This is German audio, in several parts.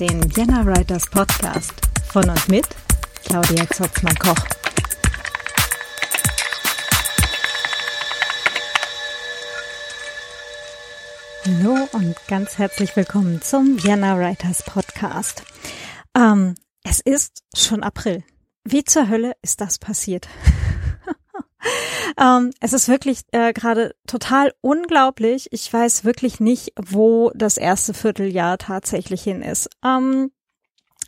Den Vienna Writers Podcast von und mit Claudia Zotzmann-Koch. Hallo und ganz herzlich willkommen zum Vienna Writers Podcast. Ähm, es ist schon April. Wie zur Hölle ist das passiert? ähm, es ist wirklich äh, gerade total unglaublich. Ich weiß wirklich nicht, wo das erste Vierteljahr tatsächlich hin ist. Ähm,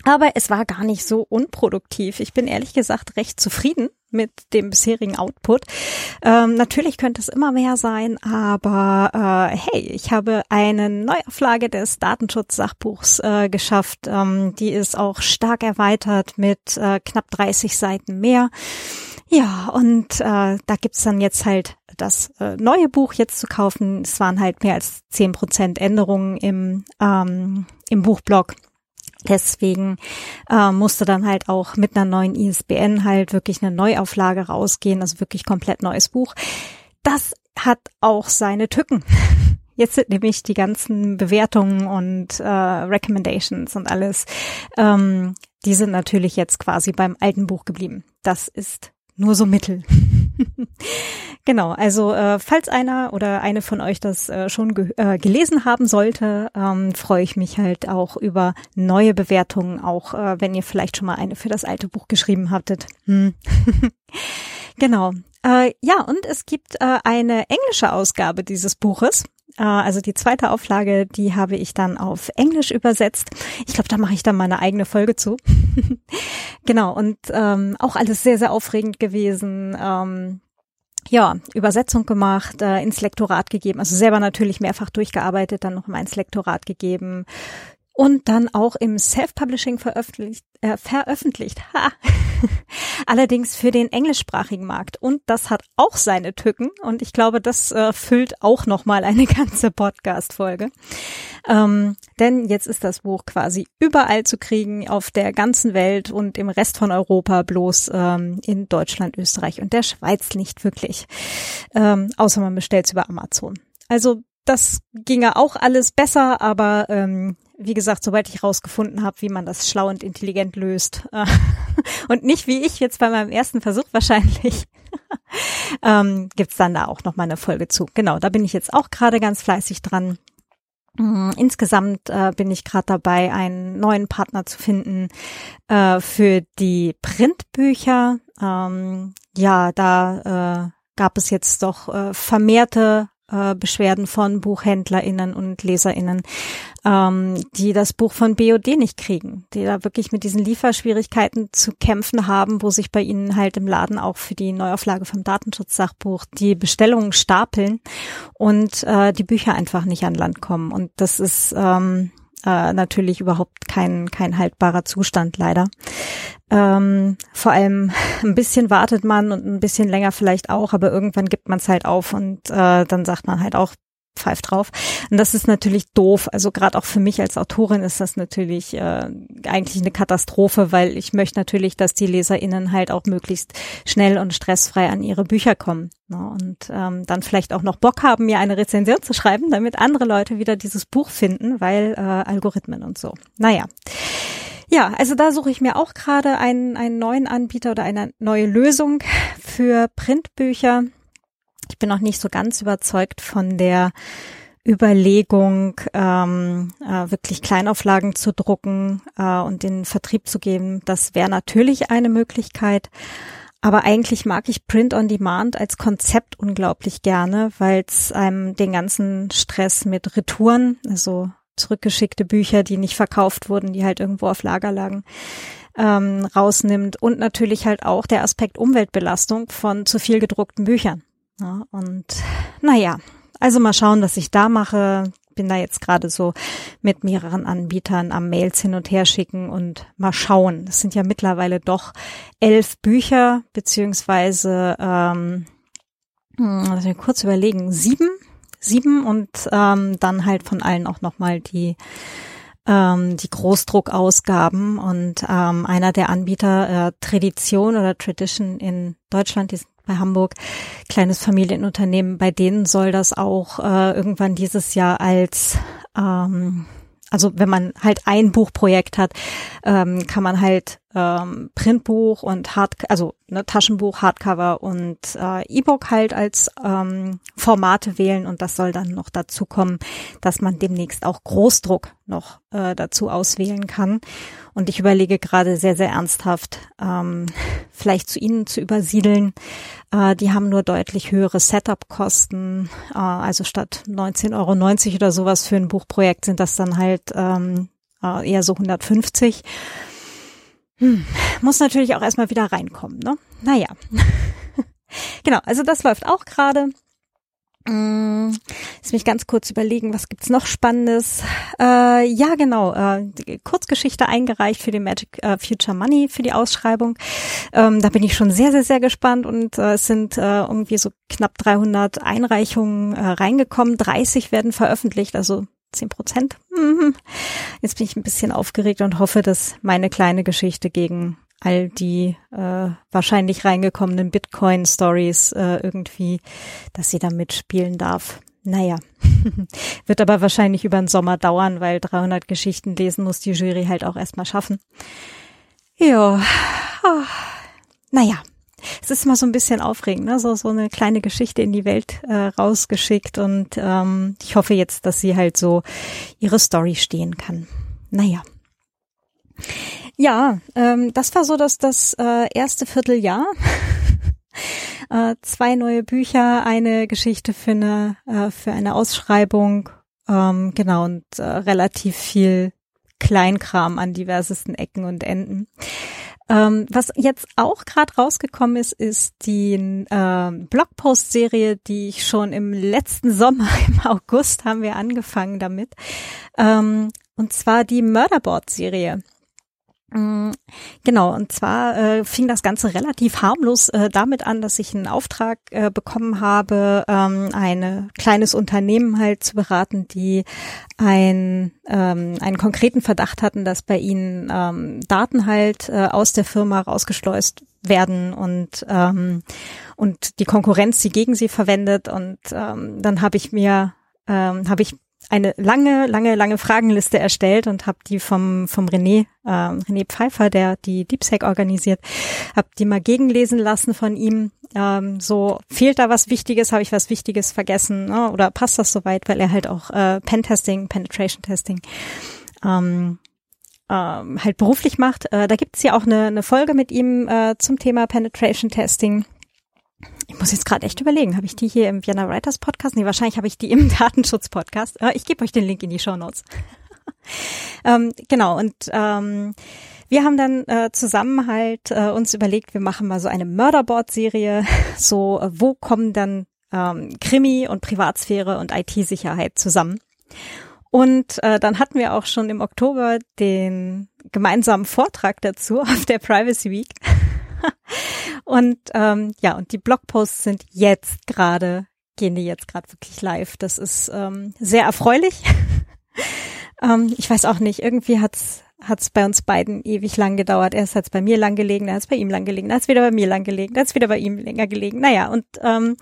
aber es war gar nicht so unproduktiv. Ich bin ehrlich gesagt recht zufrieden mit dem bisherigen Output. Ähm, natürlich könnte es immer mehr sein, aber äh, hey, ich habe eine Neuauflage des Datenschutzsachbuchs äh, geschafft. Ähm, die ist auch stark erweitert mit äh, knapp 30 Seiten mehr. Ja, und äh, da gibt's dann jetzt halt das äh, neue Buch jetzt zu kaufen. Es waren halt mehr als zehn Prozent Änderungen im, ähm, im Buchblog. Deswegen äh, musste dann halt auch mit einer neuen ISBN halt wirklich eine Neuauflage rausgehen, also wirklich komplett neues Buch. Das hat auch seine Tücken. Jetzt sind nämlich die ganzen Bewertungen und äh, Recommendations und alles, ähm, die sind natürlich jetzt quasi beim alten Buch geblieben. Das ist nur so mittel. genau, also äh, falls einer oder eine von euch das äh, schon ge äh, gelesen haben sollte, ähm, freue ich mich halt auch über neue Bewertungen, auch äh, wenn ihr vielleicht schon mal eine für das alte Buch geschrieben hattet. Hm. genau. Äh, ja, und es gibt äh, eine englische Ausgabe dieses Buches. Äh, also die zweite Auflage, die habe ich dann auf Englisch übersetzt. Ich glaube, da mache ich dann mal eine eigene Folge zu. genau, und ähm, auch alles sehr, sehr aufregend gewesen. Ähm, ja, Übersetzung gemacht, äh, ins Lektorat gegeben, also selber natürlich mehrfach durchgearbeitet, dann noch mal ins Lektorat gegeben und dann auch im Self-Publishing veröffentlicht. Äh, veröffentlicht. Ha. Allerdings für den englischsprachigen Markt. Und das hat auch seine Tücken. Und ich glaube, das äh, füllt auch nochmal eine ganze Podcast-Folge. Ähm, denn jetzt ist das Buch quasi überall zu kriegen, auf der ganzen Welt und im Rest von Europa, bloß ähm, in Deutschland, Österreich und der Schweiz nicht wirklich. Ähm, außer man bestellt es über Amazon. Also das ginge auch alles besser, aber ähm, wie gesagt, sobald ich rausgefunden habe, wie man das schlau und intelligent löst äh, und nicht wie ich jetzt bei meinem ersten Versuch wahrscheinlich, ähm, gibt's dann da auch noch mal eine Folge zu. Genau, da bin ich jetzt auch gerade ganz fleißig dran. Mm, insgesamt äh, bin ich gerade dabei, einen neuen Partner zu finden äh, für die Printbücher. Ähm, ja, da äh, gab es jetzt doch äh, vermehrte äh, Beschwerden von BuchhändlerInnen und LeserInnen, ähm, die das Buch von BOD nicht kriegen, die da wirklich mit diesen Lieferschwierigkeiten zu kämpfen haben, wo sich bei ihnen halt im Laden auch für die Neuauflage vom Datenschutzsachbuch die Bestellungen stapeln und äh, die Bücher einfach nicht an Land kommen. Und das ist ähm, äh, natürlich überhaupt kein, kein haltbarer Zustand leider. Ähm, vor allem ein bisschen wartet man und ein bisschen länger vielleicht auch, aber irgendwann gibt man es halt auf und äh, dann sagt man halt auch, pfeift drauf. Und das ist natürlich doof. Also gerade auch für mich als Autorin ist das natürlich äh, eigentlich eine Katastrophe, weil ich möchte natürlich, dass die LeserInnen halt auch möglichst schnell und stressfrei an ihre Bücher kommen. Ne? Und ähm, dann vielleicht auch noch Bock haben, mir eine Rezension zu schreiben, damit andere Leute wieder dieses Buch finden, weil äh, Algorithmen und so. Naja. Ja, also da suche ich mir auch gerade einen, einen neuen Anbieter oder eine neue Lösung für Printbücher. Ich bin noch nicht so ganz überzeugt von der Überlegung, ähm, äh, wirklich Kleinauflagen zu drucken äh, und den Vertrieb zu geben. Das wäre natürlich eine Möglichkeit. Aber eigentlich mag ich Print on Demand als Konzept unglaublich gerne, weil es einem den ganzen Stress mit Retouren, also zurückgeschickte Bücher, die nicht verkauft wurden, die halt irgendwo auf Lager lagen, ähm, rausnimmt und natürlich halt auch der Aspekt Umweltbelastung von zu viel gedruckten Büchern. Ja, und naja, also mal schauen, was ich da mache. Bin da jetzt gerade so mit mehreren Anbietern am Mails hin und her schicken und mal schauen. Das sind ja mittlerweile doch elf Bücher, beziehungsweise ähm, hm, lass mich kurz überlegen, sieben sieben und ähm, dann halt von allen auch nochmal die ähm, die Großdruckausgaben und ähm, einer der Anbieter äh, Tradition oder Tradition in Deutschland, die sind bei Hamburg, kleines Familienunternehmen, bei denen soll das auch äh, irgendwann dieses Jahr als ähm, also wenn man halt ein Buchprojekt hat, ähm, kann man halt ähm, Printbuch und Hard, also ne, Taschenbuch, Hardcover und äh, E-Book halt als ähm, Formate wählen und das soll dann noch dazu kommen, dass man demnächst auch Großdruck noch äh, dazu auswählen kann. Und ich überlege gerade sehr, sehr ernsthaft, ähm, vielleicht zu ihnen zu übersiedeln. Äh, die haben nur deutlich höhere Setup-Kosten. Äh, also statt 19,90 Euro oder sowas für ein Buchprojekt sind das dann halt ähm, äh, eher so 150 hm, muss natürlich auch erstmal wieder reinkommen, ne? Naja. genau, also das läuft auch gerade. Hm, Lass mich ganz kurz überlegen, was gibt's noch Spannendes? Äh, ja, genau, äh, Kurzgeschichte eingereicht für die Magic äh, Future Money für die Ausschreibung. Ähm, da bin ich schon sehr, sehr, sehr gespannt und äh, es sind äh, irgendwie so knapp 300 Einreichungen äh, reingekommen. 30 werden veröffentlicht, also 10 Prozent. Mhm. Jetzt bin ich ein bisschen aufgeregt und hoffe, dass meine kleine Geschichte gegen all die äh, wahrscheinlich reingekommenen Bitcoin-Stories äh, irgendwie, dass sie da mitspielen darf. Naja, wird aber wahrscheinlich über den Sommer dauern, weil 300 Geschichten lesen muss die Jury halt auch erstmal schaffen. Ja, oh. naja, es ist immer so ein bisschen aufregend, ne? so, so eine kleine Geschichte in die Welt äh, rausgeschickt und ähm, ich hoffe jetzt, dass sie halt so ihre Story stehen kann. Naja. Ja, ähm, das war so dass das äh, erste Vierteljahr. äh, zwei neue Bücher, eine Geschichte für eine, äh, für eine Ausschreibung, ähm, genau, und äh, relativ viel Kleinkram an diversesten Ecken und Enden. Ähm, was jetzt auch gerade rausgekommen ist, ist die äh, Blogpost-Serie, die ich schon im letzten Sommer, im August haben wir angefangen damit. Ähm, und zwar die Murderboard-Serie. Mm, genau, und zwar äh, fing das Ganze relativ harmlos äh, damit an, dass ich einen Auftrag äh, bekommen habe, ähm, ein kleines Unternehmen halt zu beraten, die ein, ähm, einen konkreten Verdacht hatten, dass bei ihnen ähm, Daten halt äh, aus der Firma rausgeschleust werden und ähm, und die Konkurrenz sie gegen sie verwendet. Und ähm, dann habe ich mir ähm, habe ich eine lange, lange, lange Fragenliste erstellt und habe die vom vom René äh, René Pfeiffer, der die DeepSec organisiert, habe die mal gegenlesen lassen von ihm. Ähm, so fehlt da was Wichtiges, habe ich was Wichtiges vergessen ne? oder passt das soweit, weil er halt auch äh, Pentesting, Penetration Testing ähm, ähm, halt beruflich macht. Äh, da gibt's ja auch eine, eine Folge mit ihm äh, zum Thema Penetration Testing ich muss jetzt gerade echt überlegen, habe ich die hier im Vienna Writers Podcast? Nee, wahrscheinlich habe ich die im Datenschutz Podcast. Äh, ich gebe euch den Link in die Show Notes. ähm, genau, und ähm, wir haben dann äh, zusammen halt äh, uns überlegt, wir machen mal so eine Murderboard-Serie. So, äh, wo kommen dann ähm, Krimi und Privatsphäre und IT-Sicherheit zusammen? Und äh, dann hatten wir auch schon im Oktober den gemeinsamen Vortrag dazu auf der Privacy Week. Und ähm, ja, und die Blogposts sind jetzt gerade, gehen die jetzt gerade wirklich live. Das ist ähm, sehr erfreulich. ähm, ich weiß auch nicht, irgendwie hat's hat's bei uns beiden ewig lang gedauert. Erst hat's bei mir lang gelegen, dann hat's bei ihm lang gelegen, dann hat's wieder bei mir lang gelegen, dann hat's wieder bei ihm länger gelegen. Naja, und ähm,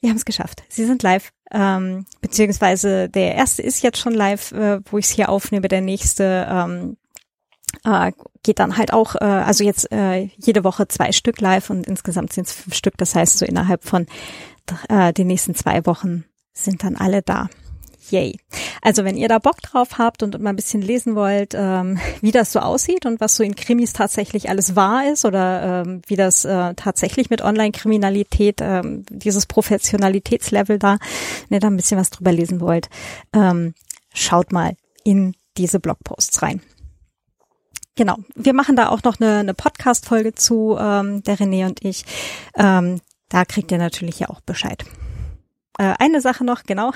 wir haben es geschafft. Sie sind live. Ähm, beziehungsweise der erste ist jetzt schon live, äh, wo ich es hier aufnehme. Der nächste ähm, äh, geht dann halt auch, äh, also jetzt äh, jede Woche zwei Stück live und insgesamt sind es fünf Stück. Das heißt, so innerhalb von äh, den nächsten zwei Wochen sind dann alle da. Yay. Also wenn ihr da Bock drauf habt und mal ein bisschen lesen wollt, ähm, wie das so aussieht und was so in Krimis tatsächlich alles wahr ist oder ähm, wie das äh, tatsächlich mit Online-Kriminalität, ähm, dieses Professionalitätslevel da, wenn ihr da ein bisschen was drüber lesen wollt, ähm, schaut mal in diese Blogposts rein. Genau, wir machen da auch noch eine, eine Podcast-Folge zu, ähm, der René und ich. Ähm, da kriegt ihr natürlich ja auch Bescheid. Äh, eine Sache noch, genau.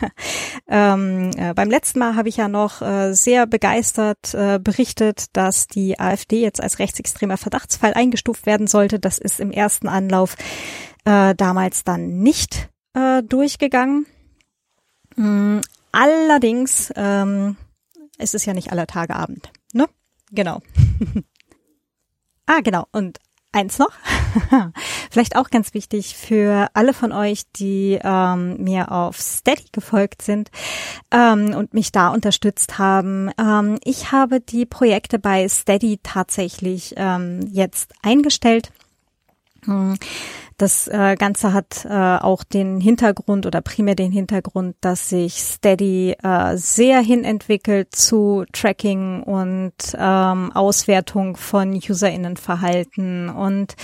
ähm, äh, beim letzten Mal habe ich ja noch äh, sehr begeistert äh, berichtet, dass die AfD jetzt als rechtsextremer Verdachtsfall eingestuft werden sollte. Das ist im ersten Anlauf äh, damals dann nicht äh, durchgegangen. Mm, allerdings ähm, ist es ja nicht aller Tage Abend. Genau. ah, genau. Und eins noch. vielleicht auch ganz wichtig für alle von euch, die ähm, mir auf Steady gefolgt sind ähm, und mich da unterstützt haben. Ähm, ich habe die Projekte bei Steady tatsächlich ähm, jetzt eingestellt. Hm. Das äh, Ganze hat äh, auch den Hintergrund oder primär den Hintergrund, dass sich Steady äh, sehr hinentwickelt zu Tracking und ähm, Auswertung von UserInnenverhalten und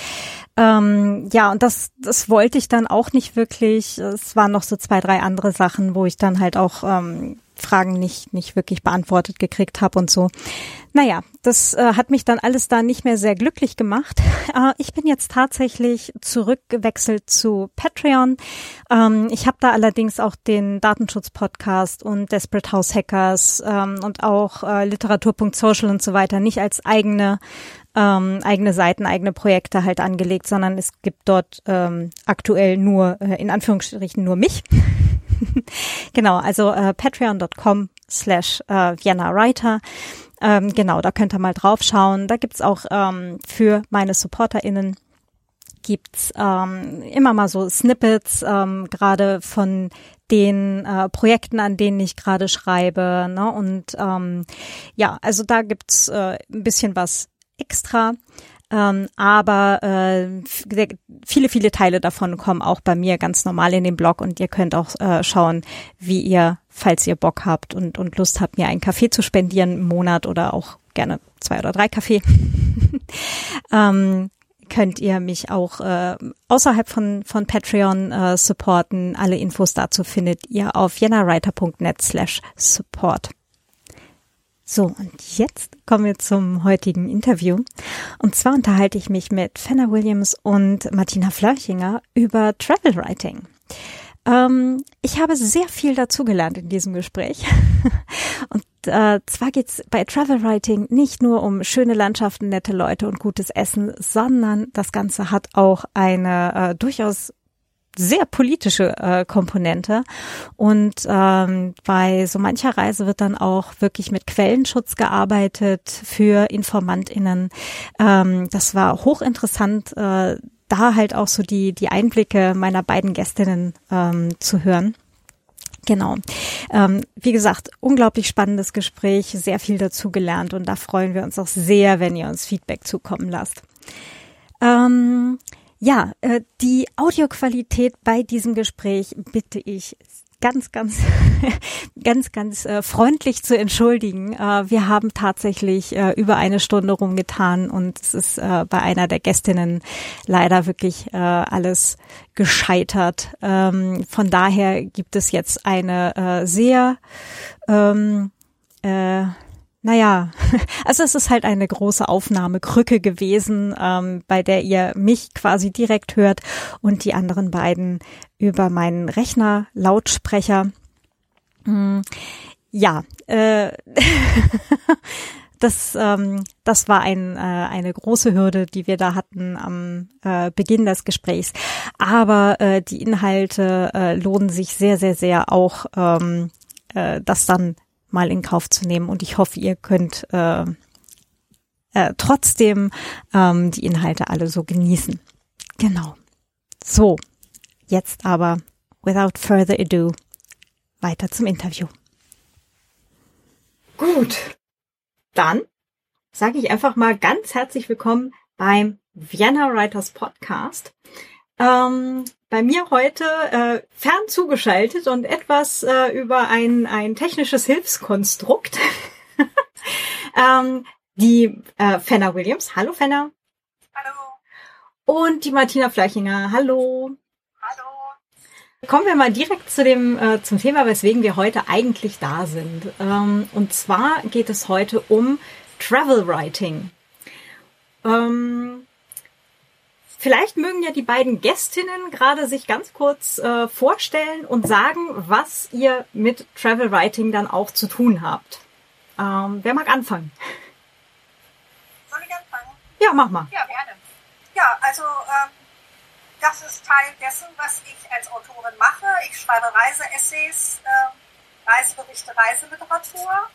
ähm, ja, und das, das wollte ich dann auch nicht wirklich. Es waren noch so zwei, drei andere Sachen, wo ich dann halt auch ähm, Fragen nicht, nicht wirklich beantwortet gekriegt habe und so. Naja, das äh, hat mich dann alles da nicht mehr sehr glücklich gemacht. Äh, ich bin jetzt tatsächlich zurückgewechselt zu Patreon. Ähm, ich habe da allerdings auch den Datenschutz-Podcast und Desperate House Hackers ähm, und auch äh, Literatur.social und so weiter nicht als eigene ähm, eigene Seiten, eigene Projekte halt angelegt, sondern es gibt dort ähm, aktuell nur, äh, in Anführungsstrichen, nur mich. genau, also äh, patreon.com slash äh, Vienna Writer. Ähm, genau, da könnt ihr mal drauf schauen. Da gibt's auch ähm, für meine SupporterInnen gibt's ähm, immer mal so Snippets, ähm, gerade von den äh, Projekten, an denen ich gerade schreibe. Ne? Und ähm, ja, also da gibt's äh, ein bisschen was extra. Ähm, aber äh, viele, viele Teile davon kommen auch bei mir ganz normal in den Blog und ihr könnt auch äh, schauen, wie ihr, falls ihr Bock habt und, und Lust habt, mir einen Kaffee zu spendieren im Monat oder auch gerne zwei oder drei Kaffee, ähm, könnt ihr mich auch äh, außerhalb von, von Patreon äh, supporten. Alle Infos dazu findet ihr auf jennawriter.net slash support. So, und jetzt kommen wir zum heutigen Interview. Und zwar unterhalte ich mich mit Fenna Williams und Martina Flörchinger über Travel Writing. Ähm, ich habe sehr viel dazugelernt in diesem Gespräch. und äh, zwar geht's bei Travel Writing nicht nur um schöne Landschaften, nette Leute und gutes Essen, sondern das Ganze hat auch eine äh, durchaus sehr politische äh, Komponente. Und ähm, bei so mancher Reise wird dann auch wirklich mit Quellenschutz gearbeitet für InformantInnen. Ähm, das war hochinteressant, äh, da halt auch so die, die Einblicke meiner beiden Gästinnen ähm, zu hören. Genau. Ähm, wie gesagt, unglaublich spannendes Gespräch, sehr viel dazu gelernt und da freuen wir uns auch sehr, wenn ihr uns Feedback zukommen lasst. Ähm, ja, äh, die Audioqualität bei diesem Gespräch bitte ich ganz, ganz, ganz, ganz äh, freundlich zu entschuldigen. Äh, wir haben tatsächlich äh, über eine Stunde rumgetan und es ist äh, bei einer der Gästinnen leider wirklich äh, alles gescheitert. Ähm, von daher gibt es jetzt eine äh, sehr ähm, äh, naja, also es ist halt eine große Aufnahmekrücke gewesen, ähm, bei der ihr mich quasi direkt hört und die anderen beiden über meinen Rechner Lautsprecher. Hm, ja, äh, das, ähm, das war ein, äh, eine große Hürde, die wir da hatten am äh, Beginn des Gesprächs. Aber äh, die Inhalte äh, lohnen sich sehr, sehr, sehr auch, ähm, äh, das dann mal in Kauf zu nehmen. Und ich hoffe, ihr könnt äh, äh, trotzdem ähm, die Inhalte alle so genießen. Genau. So, jetzt aber, without further ado, weiter zum Interview. Gut, dann sage ich einfach mal ganz herzlich willkommen beim Vienna Writers Podcast. Ähm, bei mir heute äh, fern zugeschaltet und etwas äh, über ein, ein technisches Hilfskonstrukt. ähm, die äh, Fenna Williams. Hallo Fenna. Hallo. Und die Martina Fleichinger. Hallo. Hallo. Kommen wir mal direkt zu dem äh, zum Thema, weswegen wir heute eigentlich da sind. Ähm, und zwar geht es heute um Travel Writing. Ähm, Vielleicht mögen ja die beiden Gästinnen gerade sich ganz kurz äh, vorstellen und sagen, was ihr mit Travel Writing dann auch zu tun habt. Ähm, wer mag anfangen? Soll ich anfangen? Ja, mach mal. Ja, gerne. Ja, also ähm, das ist Teil dessen, was ich als Autorin mache. Ich schreibe Reiseessays, äh, Reiseberichte, Reiseliteratur,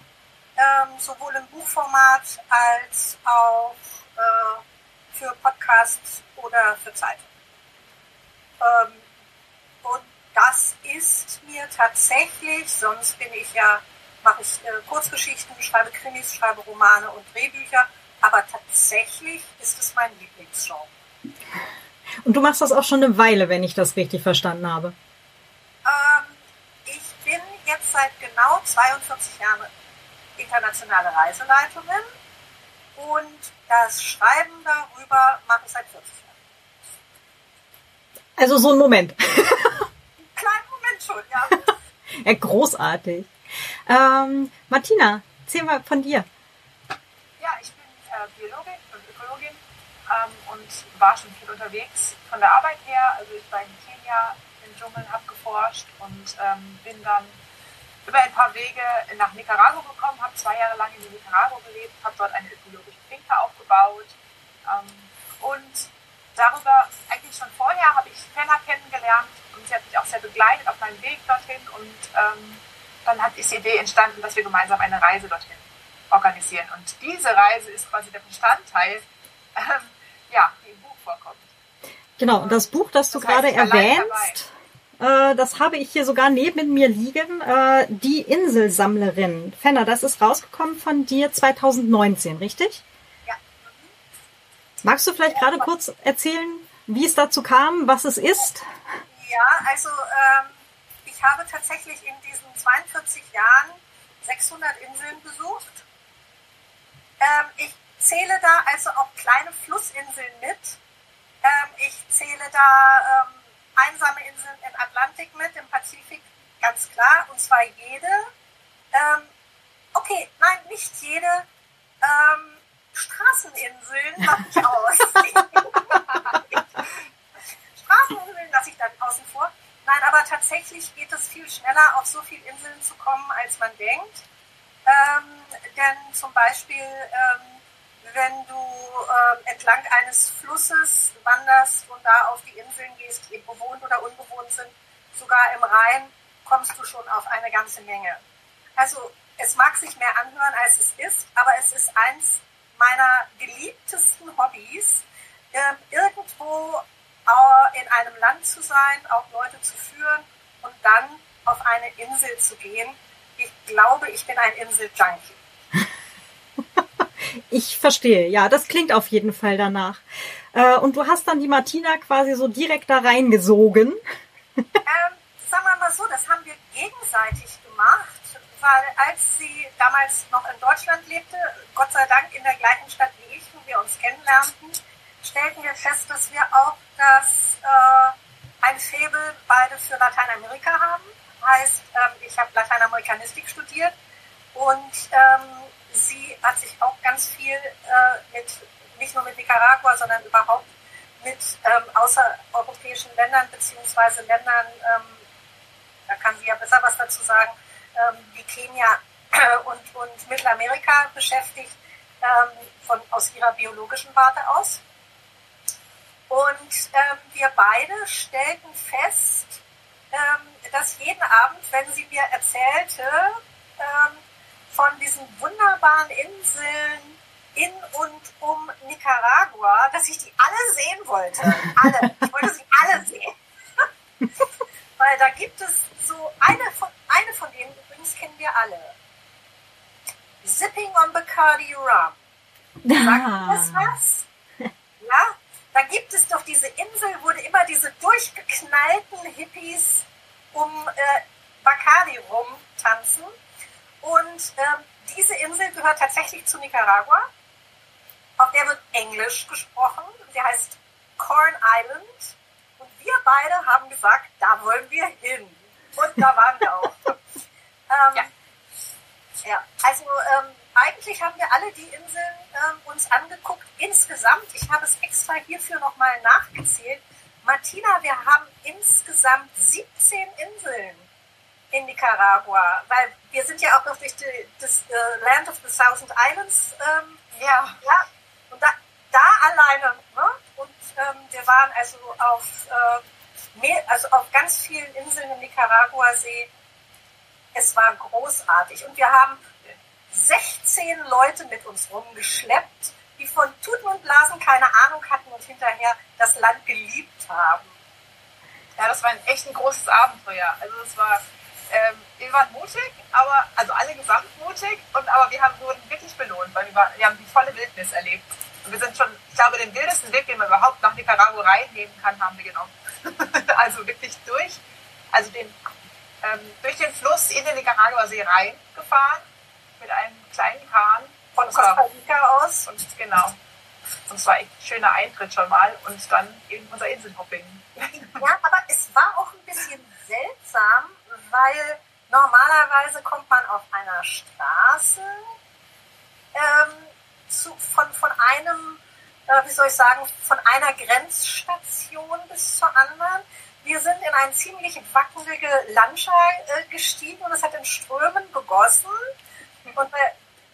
ähm, sowohl im Buchformat als auch äh, für Podcasts oder für Zeit. ähm, und das ist mir tatsächlich, sonst bin ich ja, mache ich äh, Kurzgeschichten, schreibe Krimis, schreibe Romane und Drehbücher, aber tatsächlich ist es mein Lieblingsgenre. Und du machst das auch schon eine Weile, wenn ich das richtig verstanden habe. Ähm, ich bin jetzt seit genau 42 Jahren internationale Reiseleiterin und das Schreiben darüber mache ich seit 40 Jahren. Also so ein Moment. Kleinen Moment schon, ja. ja, großartig. Ähm, Martina, erzähl mal von dir. Ja, ich bin äh, Biologin und Ökologin ähm, und war schon viel unterwegs von der Arbeit her. Also ich war in Kenia im Dschungel, habe geforscht und ähm, bin dann über ein paar Wege nach Nicaragua gekommen, habe zwei Jahre lang in Nicaragua gelebt, habe dort eine ökologische Finca aufgebaut ähm, und darüber, eigentlich schon vorher, habe ich Fenner kennengelernt und sie hat mich auch sehr begleitet auf meinem Weg dorthin und ähm, dann hat die Idee entstanden, dass wir gemeinsam eine Reise dorthin organisieren. Und diese Reise ist quasi der Bestandteil, ähm, ja, die im Buch vorkommt. Genau, und das Buch, das du das gerade erwähnst, äh, das habe ich hier sogar neben mir liegen, äh, Die Inselsammlerin. Fenner, das ist rausgekommen von dir 2019, richtig? Magst du vielleicht gerade kurz erzählen, wie es dazu kam, was es ist? Ja, also ähm, ich habe tatsächlich in diesen 42 Jahren 600 Inseln besucht. Ähm, ich zähle da also auch kleine Flussinseln mit. Ähm, ich zähle da ähm, einsame Inseln im Atlantik mit, im Pazifik, ganz klar, und zwar jede. Ähm, okay, nein, nicht jede. Ähm, Straßeninseln mache ich aus. Straßeninseln lasse ich dann außen vor. Nein, aber tatsächlich geht es viel schneller, auf so viele Inseln zu kommen, als man denkt. Ähm, denn zum Beispiel ähm, wenn du äh, entlang eines Flusses wanderst und da auf die Inseln gehst, die bewohnt oder unbewohnt sind, sogar im Rhein, kommst du schon auf eine ganze Menge. Also es mag sich mehr anhören, als es ist, aber es ist eins meiner geliebtesten Hobbys, äh, irgendwo äh, in einem Land zu sein, auch Leute zu führen und dann auf eine Insel zu gehen. Ich glaube, ich bin ein Insel-Junkie. Ich verstehe, ja, das klingt auf jeden Fall danach. Äh, und du hast dann die Martina quasi so direkt da reingesogen. Ähm, sagen wir mal so, das haben wir gegenseitig gemacht, weil als sie damals noch in Deutschland lebte, Gott sei Dank in der gleichen Stadt wie ich, wo wir uns kennenlernten, stellten wir fest, dass wir auch das äh, ein Faible beide für Lateinamerika haben. Heißt, ähm, ich habe Lateinamerikanistik studiert und ähm, sie hat sich auch ganz viel äh, mit, nicht nur mit Nicaragua, sondern überhaupt mit ähm, außereuropäischen Ländern beziehungsweise Ländern, ähm, da kann sie ja besser was dazu sagen, ähm, wie Kenia und, und Mittelamerika beschäftigt, ähm, von, aus ihrer biologischen Warte aus. Und ähm, wir beide stellten fest, ähm, dass jeden Abend, wenn sie mir erzählte, ähm, von diesen wunderbaren Inseln in und um Nicaragua, dass ich die alle sehen wollte. Alle. Ich wollte sie alle sehen. Weil da gibt es so eine von, eine von denen, übrigens kennen wir alle. Sipping on Bacardi Rum. Sagt ah. das was? Ja? Da gibt es doch diese Insel, wo immer diese durchgeknallten Hippies um äh, Bacardi rumtanzen. Und ähm, diese Insel gehört tatsächlich zu Nicaragua. Auf der wird Englisch gesprochen. Sie heißt Corn Island. Und wir beide haben gesagt, da wollen wir hin. Und da waren wir auch. ähm, ja. ja, also ähm, eigentlich haben wir alle die Inseln ähm, uns angeguckt. Insgesamt, ich habe es extra hierfür nochmal nachgezählt. Martina, wir haben insgesamt 17 Inseln in Nicaragua, weil wir sind ja auch noch durch die, das uh, Land of the Thousand Islands. Ähm, ja. ja. Und da, da alleine, ne? Und ähm, wir waren also auf, äh, mehr, also auf ganz vielen Inseln im Nicaragua-See. Es war großartig. Und wir haben 16 Leute mit uns rumgeschleppt, die von Tuten und Blasen keine Ahnung hatten und hinterher das Land geliebt haben. Ja, das war ein echt ein großes Abenteuer. Also es war, ähm, wir waren mutig, aber also alle gesamt mutig und aber wir haben, wurden wirklich belohnt, weil wir, war, wir haben die volle Wildnis erlebt. Und wir sind schon, ich glaube, den wildesten Weg, den man überhaupt nach Nicaragua reinnehmen kann, haben wir genommen. also wirklich durch, also den, ähm, durch den Fluss in den Nicaragua-See reingefahren mit einem kleinen Kahn von Costa Rica aus. Und genau. Und es war echt ein schöner Eintritt schon mal und dann eben unser Inselhopping. Ja, aber es war auch ein bisschen seltsam, weil normalerweise kommt man auf einer Straße ähm, zu, von, von einem, äh, wie soll ich sagen, von einer Grenzstation bis zur anderen. Wir sind in eine ziemlich wackelige Landschaft äh, gestiegen und es hat in Strömen gegossen. Und äh,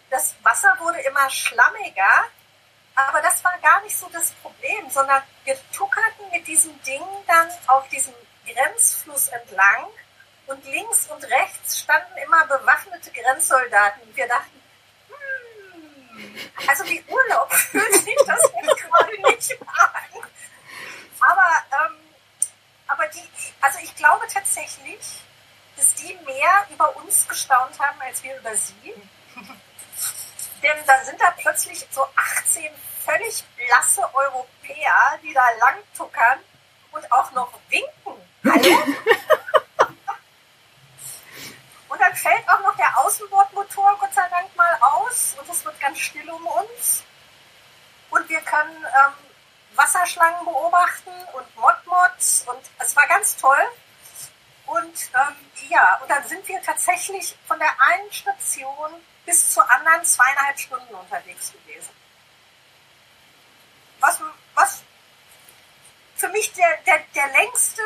das Wasser wurde immer schlammiger. Aber das war gar nicht so das Problem, sondern wir tuckerten mit diesem Ding dann auf diesem Grenzfluss entlang und links und rechts standen immer bewaffnete Grenzsoldaten. Wir dachten, hm, also wie Urlaub fühlt sich das jetzt gerade nicht an. Aber, ähm, aber die, also ich glaube tatsächlich, dass die mehr über uns gestaunt haben, als wir über sie. Denn da sind da plötzlich so 18 völlig blasse Europäer, die da lang tuckern und auch noch winken. Hallo? und dann fällt auch noch der Außenbordmotor Gott sei Dank mal aus und es wird ganz still um uns. Und wir können ähm, Wasserschlangen beobachten und Modmods und es war ganz toll. Und ähm, ja, und dann sind wir tatsächlich von der einen Station bis zur anderen zweieinhalb Stunden unterwegs gewesen. Was, was für mich der, der, der längste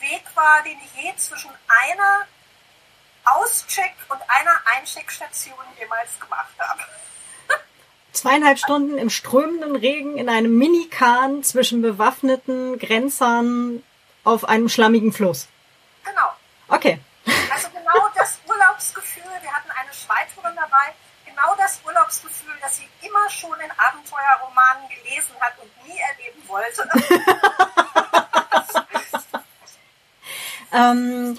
Weg war, den ich je zwischen einer Auscheck- und einer Eincheckstation jemals gemacht habe. Zweieinhalb Stunden im strömenden Regen in einem Minikahn zwischen bewaffneten Grenzern auf einem schlammigen Fluss. Genau. Okay. Also genau das Urlaubsgefühl. Wir hatten eine Schweizerin dabei. Genau das Urlaubsgefühl, das sie immer schon in Abenteuerromanen gelesen hat und nie erleben wollte. ähm,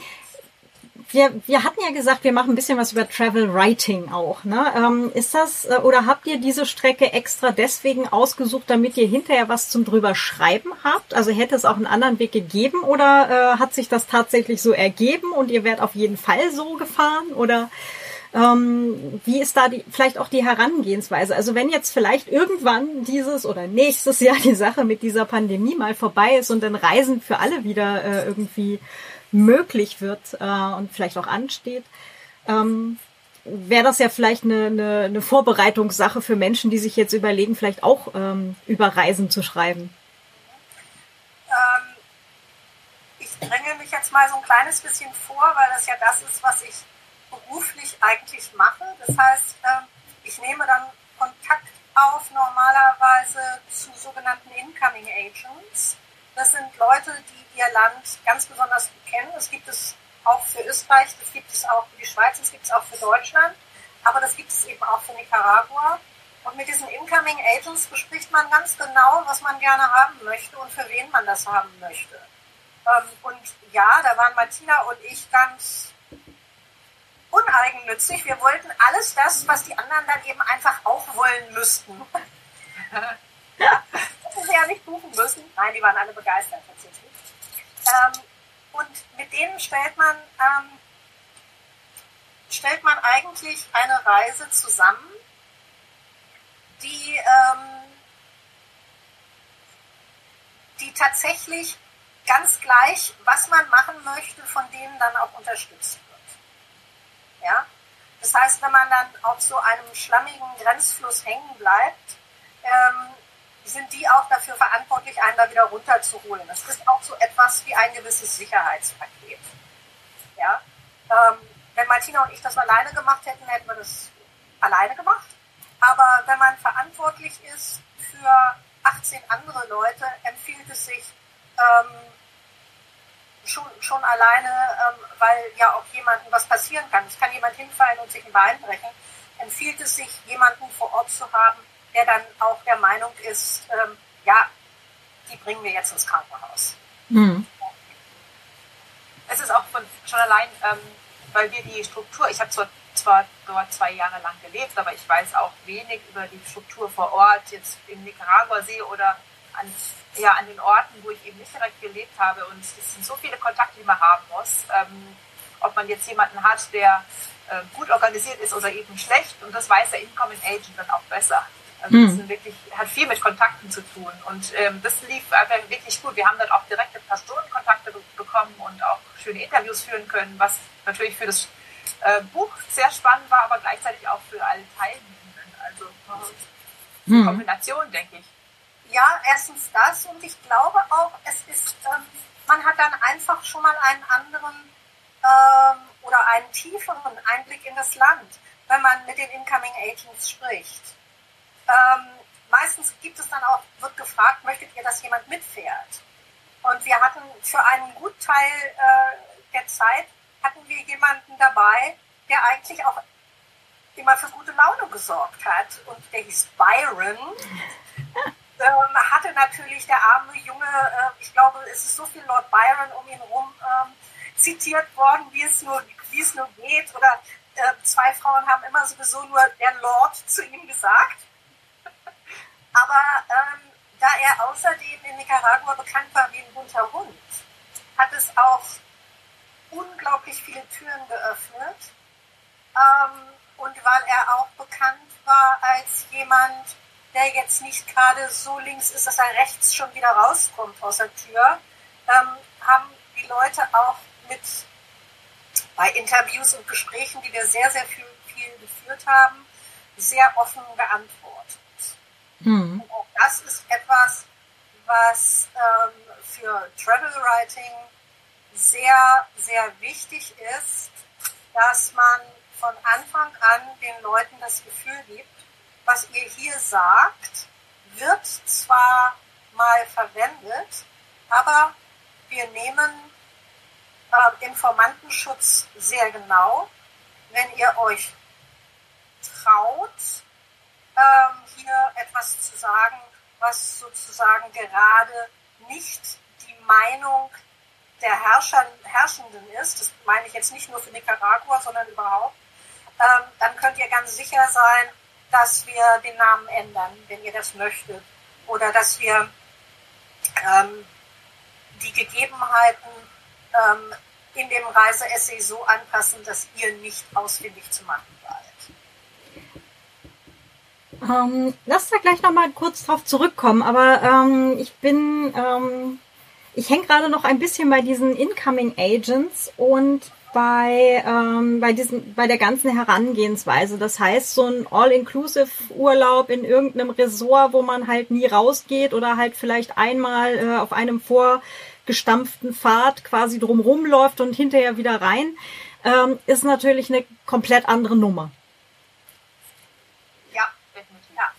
wir, wir hatten ja gesagt, wir machen ein bisschen was über Travel Writing auch. Ne? Ähm, ist das äh, oder habt ihr diese Strecke extra deswegen ausgesucht, damit ihr hinterher was zum drüber schreiben habt? Also hätte es auch einen anderen Weg gegeben oder äh, hat sich das tatsächlich so ergeben und ihr werdet auf jeden Fall so gefahren oder ähm, wie ist da die, vielleicht auch die Herangehensweise? Also wenn jetzt vielleicht irgendwann dieses oder nächstes Jahr die Sache mit dieser Pandemie mal vorbei ist und dann Reisen für alle wieder äh, irgendwie möglich wird äh, und vielleicht auch ansteht, ähm, wäre das ja vielleicht eine, eine, eine Vorbereitungssache für Menschen, die sich jetzt überlegen, vielleicht auch ähm, über Reisen zu schreiben. Ähm, ich dränge mich jetzt mal so ein kleines bisschen vor, weil das ja das ist, was ich beruflich eigentlich mache. Das heißt, ähm, ich nehme dann Kontakt auf normalerweise zu sogenannten Incoming Agents. Das sind Leute, die ihr Land ganz besonders gut kennen. Das gibt es auch für Österreich, das gibt es auch für die Schweiz, das gibt es auch für Deutschland, aber das gibt es eben auch für Nicaragua. Und mit diesen Incoming Agents bespricht man ganz genau, was man gerne haben möchte und für wen man das haben möchte. Ähm, und ja, da waren Martina und ich ganz uneigennützig. Wir wollten alles das, was die anderen dann eben einfach auch wollen müssten. ja, hätten sie ja nicht buchen müssen. Nein, die waren alle begeistert tatsächlich. Ähm, und mit denen stellt man, ähm, stellt man eigentlich eine Reise zusammen, die, ähm, die tatsächlich ganz gleich, was man machen möchte, von denen dann auch unterstützt wird. Ja? Das heißt, wenn man dann auf so einem schlammigen Grenzfluss hängen bleibt, ähm, sind die auch dafür verantwortlich, einen da wieder runterzuholen. Das ist auch so etwas wie ein gewisses Sicherheitspaket. Ja? Ähm, wenn Martina und ich das alleine gemacht hätten, hätten wir das alleine gemacht. Aber wenn man verantwortlich ist für 18 andere Leute, empfiehlt es sich ähm, schon, schon alleine, ähm, weil ja auch jemandem was passieren kann. Es kann jemand hinfallen und sich ein Bein brechen. Empfiehlt es sich, jemanden vor Ort zu haben, der dann auch der Meinung ist, ähm, ja, die bringen wir jetzt ins Krankenhaus. Mhm. schon allein, ähm, weil wir die Struktur, ich habe zwar, zwar dort zwei Jahre lang gelebt, aber ich weiß auch wenig über die Struktur vor Ort, jetzt im Nicaragua-See oder an, ja, an den Orten, wo ich eben nicht direkt gelebt habe. Und es sind so viele Kontakte, die man haben muss. Ähm, ob man jetzt jemanden hat, der äh, gut organisiert ist oder eben schlecht. Und das weiß der Incoming Agent dann auch besser. Also das hm. wirklich, hat viel mit Kontakten zu tun. Und ähm, das lief einfach wirklich gut. Wir haben dann auch direkte Personenkontakte be bekommen und auch schöne Interviews führen können, was natürlich für das äh, Buch sehr spannend war, aber gleichzeitig auch für alle Teilnehmenden. Also äh, hm. Kombination, denke ich. Ja, erstens das und ich glaube auch, es ist, ähm, man hat dann einfach schon mal einen anderen ähm, oder einen tieferen Einblick in das Land, wenn man mit den Incoming Agents spricht. Ähm, meistens gibt es dann auch, wird gefragt, möchtet ihr, dass jemand mitfährt? Und wir hatten für einen Gutteil äh, der Zeit hatten wir jemanden dabei, der eigentlich auch immer für gute Laune gesorgt hat. Und der hieß Byron. ähm, hatte natürlich der arme Junge, äh, ich glaube, es ist so viel Lord Byron um ihn herum ähm, zitiert worden, wie es nur, wie es nur geht. Oder äh, zwei Frauen haben immer sowieso nur der Lord zu ihm gesagt. Aber ähm, da er außerdem in Nicaragua bekannt war wie ein bunter Hund, hat es auch unglaublich viele Türen geöffnet. Ähm, und weil er auch bekannt war als jemand, der jetzt nicht gerade so links ist, dass er rechts schon wieder rauskommt aus der Tür, ähm, haben die Leute auch mit bei Interviews und Gesprächen, die wir sehr, sehr viel, viel geführt haben, sehr offen geantwortet. Mhm. Und auch das ist etwas, was ähm, für Travel Writing sehr, sehr wichtig ist, dass man von Anfang an den Leuten das Gefühl gibt, was ihr hier sagt, wird zwar mal verwendet, aber wir nehmen äh, Informantenschutz sehr genau. Wenn ihr euch traut, ähm, hier etwas zu sagen, was sozusagen gerade nicht die Meinung der Herrscher, Herrschenden ist, das meine ich jetzt nicht nur für Nicaragua, sondern überhaupt, ähm, dann könnt ihr ganz sicher sein, dass wir den Namen ändern, wenn ihr das möchtet. Oder dass wir ähm, die Gegebenheiten ähm, in dem Reiseessay so anpassen, dass ihr nicht ausfindig zu machen seid. Ähm, lass da gleich nochmal kurz drauf zurückkommen, aber ähm, ich bin, ähm, ich hänge gerade noch ein bisschen bei diesen Incoming Agents und bei, ähm, bei, diesen, bei der ganzen Herangehensweise. Das heißt, so ein All-Inclusive-Urlaub in irgendeinem Resort, wo man halt nie rausgeht oder halt vielleicht einmal äh, auf einem vorgestampften Pfad quasi drumrum läuft und hinterher wieder rein, ähm, ist natürlich eine komplett andere Nummer.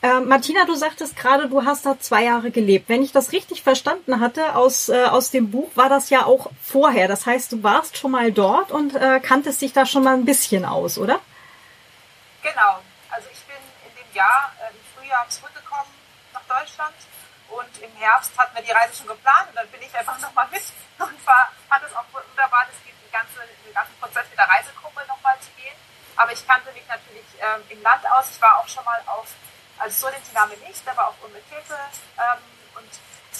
Äh, Martina, du sagtest gerade, du hast da zwei Jahre gelebt. Wenn ich das richtig verstanden hatte aus, äh, aus dem Buch, war das ja auch vorher. Das heißt, du warst schon mal dort und äh, kanntest dich da schon mal ein bisschen aus, oder? Genau. Also ich bin in dem Jahr äh, im Frühjahr zurückgekommen nach Deutschland und im Herbst hatten wir die Reise schon geplant und dann bin ich einfach nochmal mit und war, fand es auch wunderbar, das den ganzen, den ganzen Prozess mit der Reisegruppe nochmal zu gehen. Aber ich kannte mich natürlich ähm, im Land aus. Ich war auch schon mal auf also Solentiname nicht, aber auch Umekete ähm, und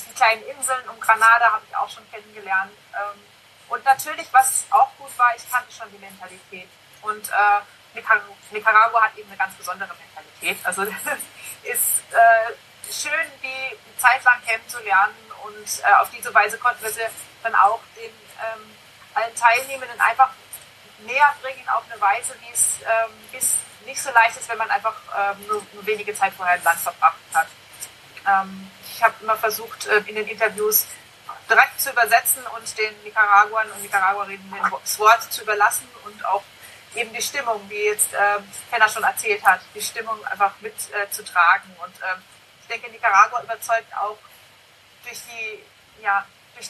die kleinen Inseln um Granada habe ich auch schon kennengelernt. Ähm, und natürlich, was auch gut war, ich kannte schon die Mentalität. Und äh, Nicaragua hat eben eine ganz besondere Mentalität. Also ist äh, schön, die Zeit lang kennenzulernen und äh, auf diese Weise konnten wir sie dann auch den ähm, allen Teilnehmenden einfach näher bringen auf eine Weise, wie es ähm, nicht so leicht ist, wenn man einfach ähm, nur, nur, wenige Zeit vorher im Land verbracht hat. Ähm, ich habe immer versucht, äh, in den Interviews direkt zu übersetzen und den Nicaraguern und Nicaraguerinnen das Wort zu überlassen und auch eben die Stimmung, wie jetzt äh, Henna schon erzählt hat, die Stimmung einfach mitzutragen. Äh, und äh, ich denke, Nicaragua überzeugt auch durch die, ja, durch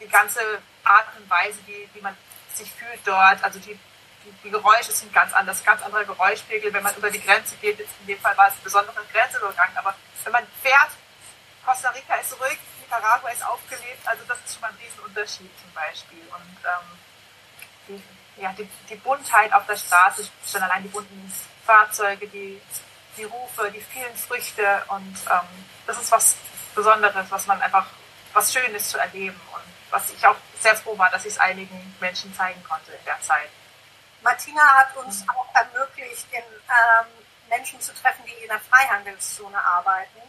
die ganze Art und Weise, wie, wie man sich fühlt dort. Also die die, die, Geräusche sind ganz anders, ganz anderer Geräuschpegel, wenn man über die Grenze geht. Jetzt in dem Fall war es ein besonderer Grenzübergang, aber wenn man fährt, Costa Rica ist ruhig, Nicaragua ist aufgelebt, also das ist schon mal ein Riesenunterschied zum Beispiel. Und ähm, die, ja, die, die Buntheit auf der Straße, schon allein die bunten Fahrzeuge, die, die Rufe, die vielen Früchte und ähm, das ist was Besonderes, was man einfach, was Schönes zu erleben was ich auch sehr froh war, dass ich es einigen Menschen zeigen konnte in der Zeit. Martina hat uns auch ermöglicht, in, ähm, Menschen zu treffen, die in der Freihandelszone arbeiten.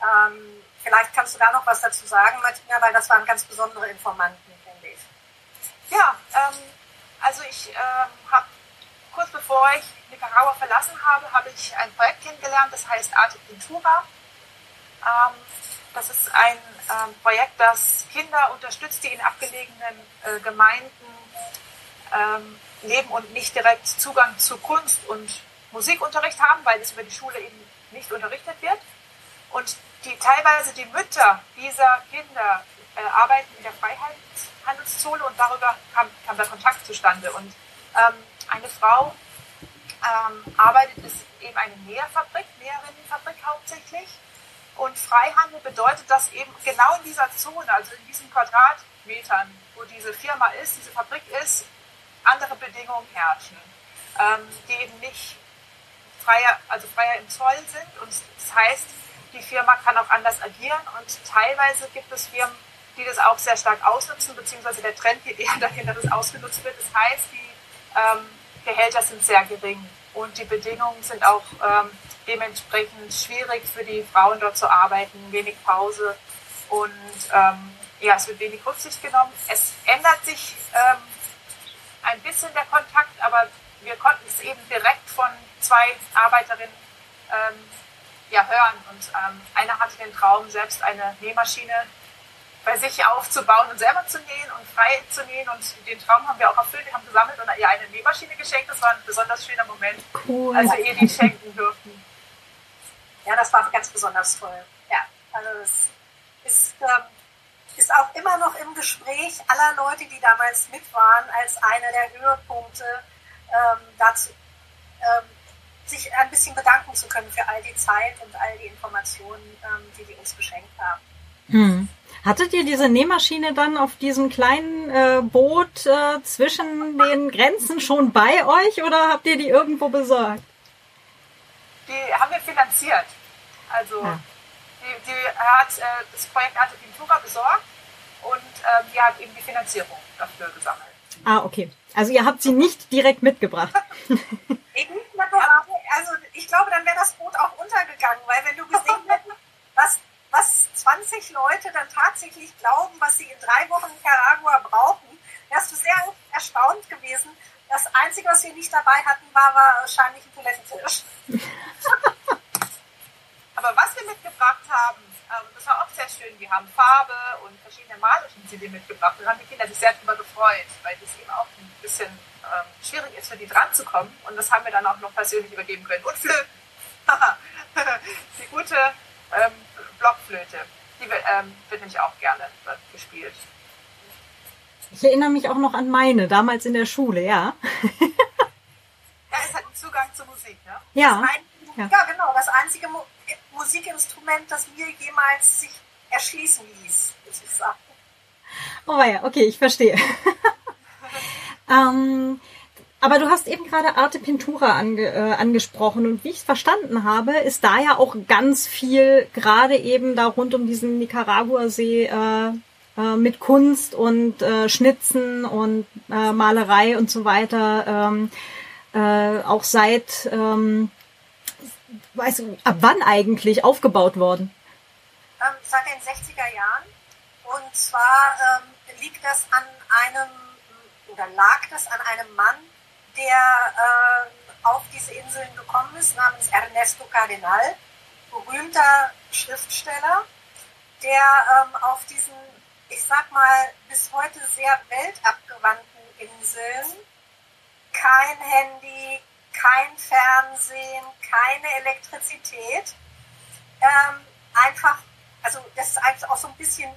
Ähm, vielleicht kannst du da noch was dazu sagen, Martina, weil das waren ganz besondere Informanten, finde ich. Ja, ähm, also ich ähm, habe kurz bevor ich Nicaragua verlassen habe, habe ich ein Projekt kennengelernt, das heißt Arte Pintura. Das ist ein ähm, Projekt, das Kinder unterstützt, die in abgelegenen äh, Gemeinden ähm, leben und nicht direkt Zugang zu Kunst und Musikunterricht haben, weil es über die Schule eben nicht unterrichtet wird. Und die teilweise die Mütter dieser Kinder äh, arbeiten in der Freihandelszone und darüber kam, kam der Kontakt zustande. Und ähm, eine Frau ähm, arbeitet, ist eben eine Näherfabrik, Näherinnenfabrik hauptsächlich. Und Freihandel bedeutet, dass eben genau in dieser Zone, also in diesen Quadratmetern, wo diese Firma ist, diese Fabrik ist, andere Bedingungen herrschen, ähm, die eben nicht freier, also freier im Zoll sind. Und das heißt, die Firma kann auch anders agieren. Und teilweise gibt es Firmen, die das auch sehr stark ausnutzen, beziehungsweise der Trend geht eher dahin, dass es ausgenutzt wird. Das heißt, die ähm, Gehälter sind sehr gering und die Bedingungen sind auch ähm, dementsprechend schwierig für die Frauen dort zu arbeiten, wenig Pause und ähm, ja, es wird wenig Rücksicht genommen. Es ändert sich ähm, ein bisschen der Kontakt, aber wir konnten es eben direkt von zwei Arbeiterinnen ähm, ja, hören. Und ähm, eine hatte den Traum, selbst eine Nähmaschine bei sich aufzubauen und selber zu nähen und frei zu nähen. Und den Traum haben wir auch erfüllt. Wir haben gesammelt und ihr eine Nähmaschine geschenkt. Das war ein besonders schöner Moment, cool. als wir ihr die schenken durften. Ja, das war ganz besonders toll. Ja, also es ist ähm, ist auch immer noch im Gespräch aller Leute, die damals mit waren, als einer der Höhepunkte ähm, dazu, ähm, sich ein bisschen bedanken zu können für all die Zeit und all die Informationen, ähm, die die uns geschenkt haben. Hm. Hattet ihr diese Nähmaschine dann auf diesem kleinen äh, Boot äh, zwischen den Grenzen schon bei euch oder habt ihr die irgendwo besorgt? Die haben wir finanziert. Also ja die, die hat äh, das Projekt Arte Pintura besorgt und ähm, die hat eben die Finanzierung dafür gesammelt. Ah, okay. Also ihr habt sie nicht direkt mitgebracht. also ich glaube, dann wäre das Boot auch untergegangen, weil wenn du gesehen hättest, was, was 20 Leute dann tatsächlich glauben, was sie in drei Wochen in Nicaragua brauchen, wärst du sehr erstaunt gewesen. Das Einzige, was wir nicht dabei hatten, war wahrscheinlich ein Toilettentisch. Aber was wir mitgebracht haben, ähm, das war auch sehr schön. Wir haben Farbe und verschiedene Malutensilien mitgebracht. Da haben die Kinder sich sehr darüber gefreut, weil das eben auch ein bisschen ähm, schwierig ist, für die dran zu kommen. Und das haben wir dann auch noch persönlich übergeben können. Und Flöten. die gute ähm, Blockflöte. Die ähm, wird nämlich auch gerne gespielt. Ich erinnere mich auch noch an meine, damals in der Schule, ja. ja, es hat einen Zugang zur Musik, ne? Ja. Ein, ja. ja. genau. Das einzige Musikinstrument, das mir jemals sich erschließen ließ, sozusagen. Oh ja, okay, ich verstehe. ähm, aber du hast eben gerade Arte Pintura ange, äh, angesprochen und wie ich es verstanden habe, ist da ja auch ganz viel gerade eben da rund um diesen Nicaragua-See äh, äh, mit Kunst und äh, Schnitzen und äh, Malerei und so weiter ähm, äh, auch seit ähm, du, ab wann eigentlich aufgebaut worden? Ähm, seit den 60er Jahren. Und zwar ähm, liegt das an einem, oder lag das an einem Mann, der ähm, auf diese Inseln gekommen ist, namens Ernesto Cardenal, berühmter Schriftsteller, der ähm, auf diesen, ich sag mal, bis heute sehr weltabgewandten Inseln kein Handy, kein Fernsehen, keine Elektrizität. Ähm, einfach, also das ist eigentlich auch so ein bisschen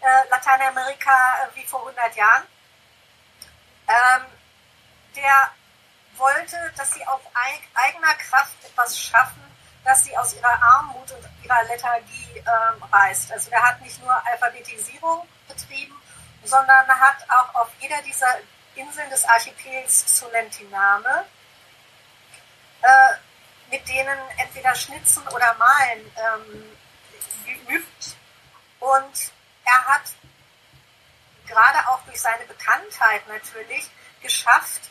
äh, Lateinamerika äh, wie vor 100 Jahren. Ähm, der wollte, dass sie auf eig eigener Kraft etwas schaffen, dass sie aus ihrer Armut und ihrer Lethargie ähm, reißt. Also der hat nicht nur Alphabetisierung betrieben, sondern hat auch auf jeder dieser Inseln des Archipels Solentiname, äh, mit denen entweder Schnitzen oder Malen ähm, geübt. Und er hat gerade auch durch seine Bekanntheit natürlich geschafft,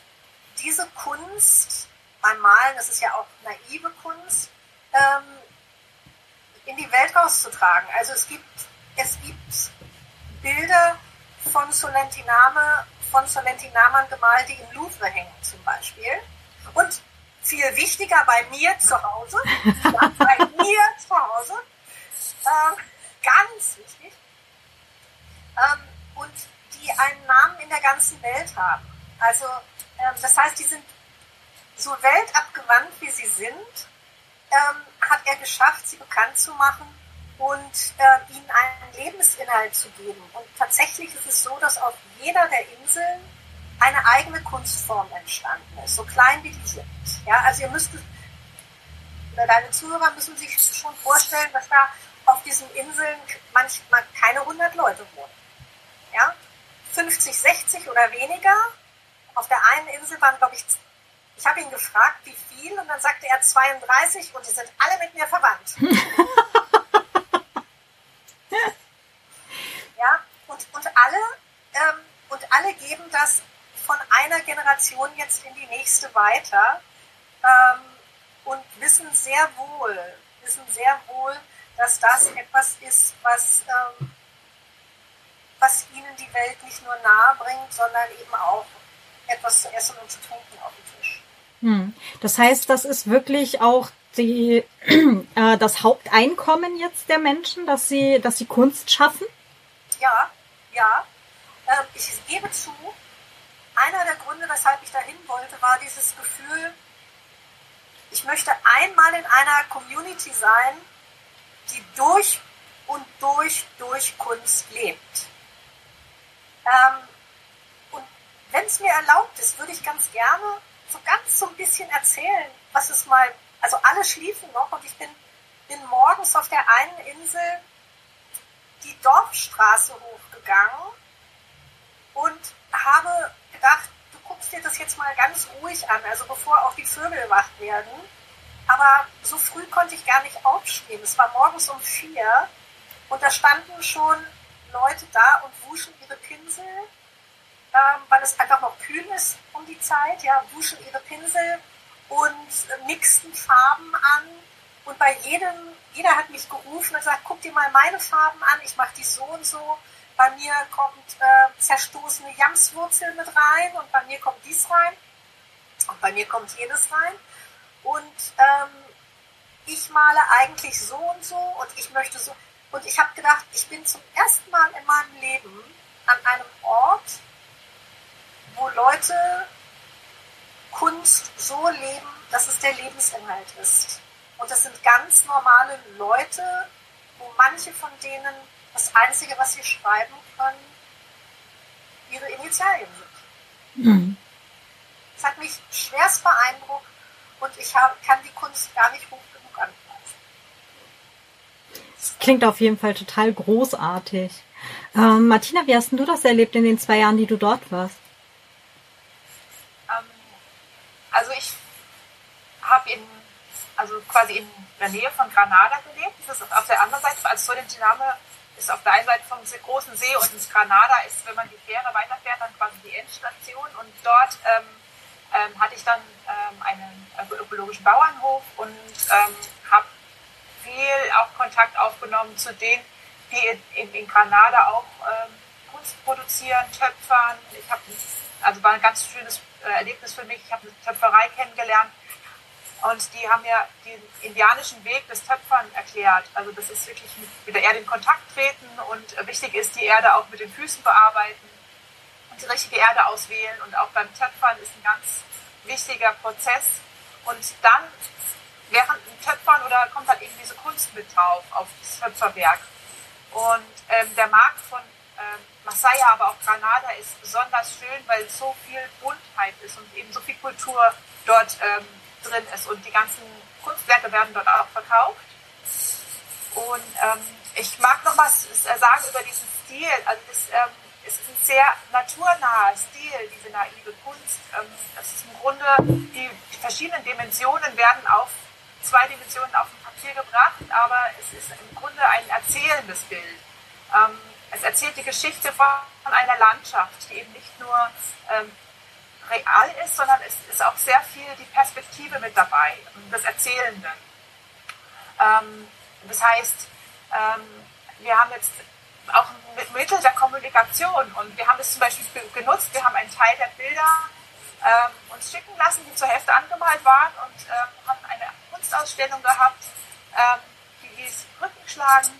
diese Kunst beim Malen, das ist ja auch naive Kunst, ähm, in die Welt rauszutragen. Also es gibt, es gibt Bilder von Solentiname, von Solentinamern gemalt, die im Louvre hängen zum Beispiel. Und viel wichtiger bei mir zu Hause, bei mir zu Hause, äh, ganz wichtig, ähm, und die einen Namen in der ganzen Welt haben. Also das heißt, die sind so weltabgewandt, wie sie sind, ähm, hat er geschafft, sie bekannt zu machen und äh, ihnen einen Lebensinhalt zu geben. Und tatsächlich ist es so, dass auf jeder der Inseln eine eigene Kunstform entstanden ist, so klein wie die sind. Ja, also ihr müsst, deine Zuhörer müssen sich schon vorstellen, dass da auf diesen Inseln manchmal keine 100 Leute wohnen. Ja, 50, 60 oder weniger. Auf der einen Insel waren, glaube ich, ich habe ihn gefragt, wie viel, und dann sagte er 32 und die sind alle mit mir verwandt. ja, und, und alle, ähm, und alle geben das von einer Generation jetzt in die nächste weiter ähm, und wissen sehr wohl, wissen sehr wohl, dass das etwas ist, was, ähm, was ihnen die Welt nicht nur nahe bringt, sondern eben auch etwas zu essen und zu trinken auf dem Tisch. Hm. Das heißt, das ist wirklich auch die, äh, das Haupteinkommen jetzt der Menschen, dass sie, dass sie Kunst schaffen? Ja, ja. Ähm, ich gebe zu, einer der Gründe, weshalb ich dahin wollte, war dieses Gefühl, ich möchte einmal in einer Community sein, die durch und durch, durch Kunst lebt. Ähm, wenn es mir erlaubt ist, würde ich ganz gerne so ganz so ein bisschen erzählen, was es mal, also alle schliefen noch und ich bin, bin morgens auf der einen Insel die Dorfstraße hochgegangen und habe gedacht, du guckst dir das jetzt mal ganz ruhig an, also bevor auch die Vögel wach werden. Aber so früh konnte ich gar nicht aufstehen. Es war morgens um vier und da standen schon Leute da und wuschen ihre Pinsel ähm, weil es einfach noch kühl ist um die Zeit, ja, wuschen ihre Pinsel und mixten Farben an. Und bei jedem, jeder hat mich gerufen und gesagt, guck dir mal meine Farben an, ich mache die so und so. Bei mir kommt äh, zerstoßene Jamswurzel mit rein und bei mir kommt dies rein und bei mir kommt jedes rein. Und ähm, ich male eigentlich so und so und ich möchte so. Und ich habe gedacht, ich bin zum ersten Mal in meinem Leben an einem Ort, wo Leute Kunst so leben, dass es der Lebensinhalt ist. Und das sind ganz normale Leute, wo manche von denen das Einzige, was sie schreiben können, ihre Initialien sind. Mhm. Das hat mich schwerst beeindruckt und ich hab, kann die Kunst gar nicht hoch genug anpreisen. Das klingt auf jeden Fall total großartig. Ähm, Martina, wie hast du das erlebt in den zwei Jahren, die du dort warst? Also ich habe in, also quasi in der Nähe von Granada gelebt. Das ist auf der anderen Seite, also Solentiname ist auf der einen Seite vom großen See und das Granada ist, wenn man die Fähre weiterfährt, dann quasi die Endstation. Und dort ähm, ähm, hatte ich dann ähm, einen ökologischen Bauernhof und ähm, habe viel auch Kontakt aufgenommen zu denen, die in, in, Granada auch ähm, Kunst produzieren, töpfern. Ich habe also war ein ganz schönes Erlebnis für mich. Ich habe eine Töpferei kennengelernt und die haben mir den indianischen Weg des Töpfern erklärt. Also das ist wirklich mit, der Erde in Kontakt treten und wichtig ist, die Erde auch mit den Füßen bearbeiten und die richtige Erde auswählen. Und auch beim Töpfern ist ein ganz wichtiger Prozess. Und dann während dem Töpfern oder kommt dann eben diese Kunst mit drauf auf das Töpferwerk. Und ähm, der Markt von ähm, Masaya, aber auch Granada ist besonders schön, weil so viel Buntheit ist und eben so viel Kultur dort ähm, drin ist und die ganzen Kunstwerke werden dort auch verkauft. Und ähm, ich mag noch was sagen über diesen Stil. Also das ähm, es ist ein sehr naturnaher Stil, diese naive Kunst. Ähm, das ist im Grunde, die, die verschiedenen Dimensionen werden auf zwei Dimensionen auf dem Papier gebracht, aber es ist im Grunde ein erzählendes Bild. Ähm, es erzählt die Geschichte von einer Landschaft, die eben nicht nur ähm, real ist, sondern es ist auch sehr viel die Perspektive mit dabei, des Erzählenden. Ähm, das heißt, ähm, wir haben jetzt auch ein Mittel der Kommunikation und wir haben es zum Beispiel genutzt, wir haben einen Teil der Bilder ähm, uns schicken lassen, die zur Hälfte angemalt waren und ähm, haben eine Kunstausstellung gehabt, ähm, die hieß Rückenschlagen,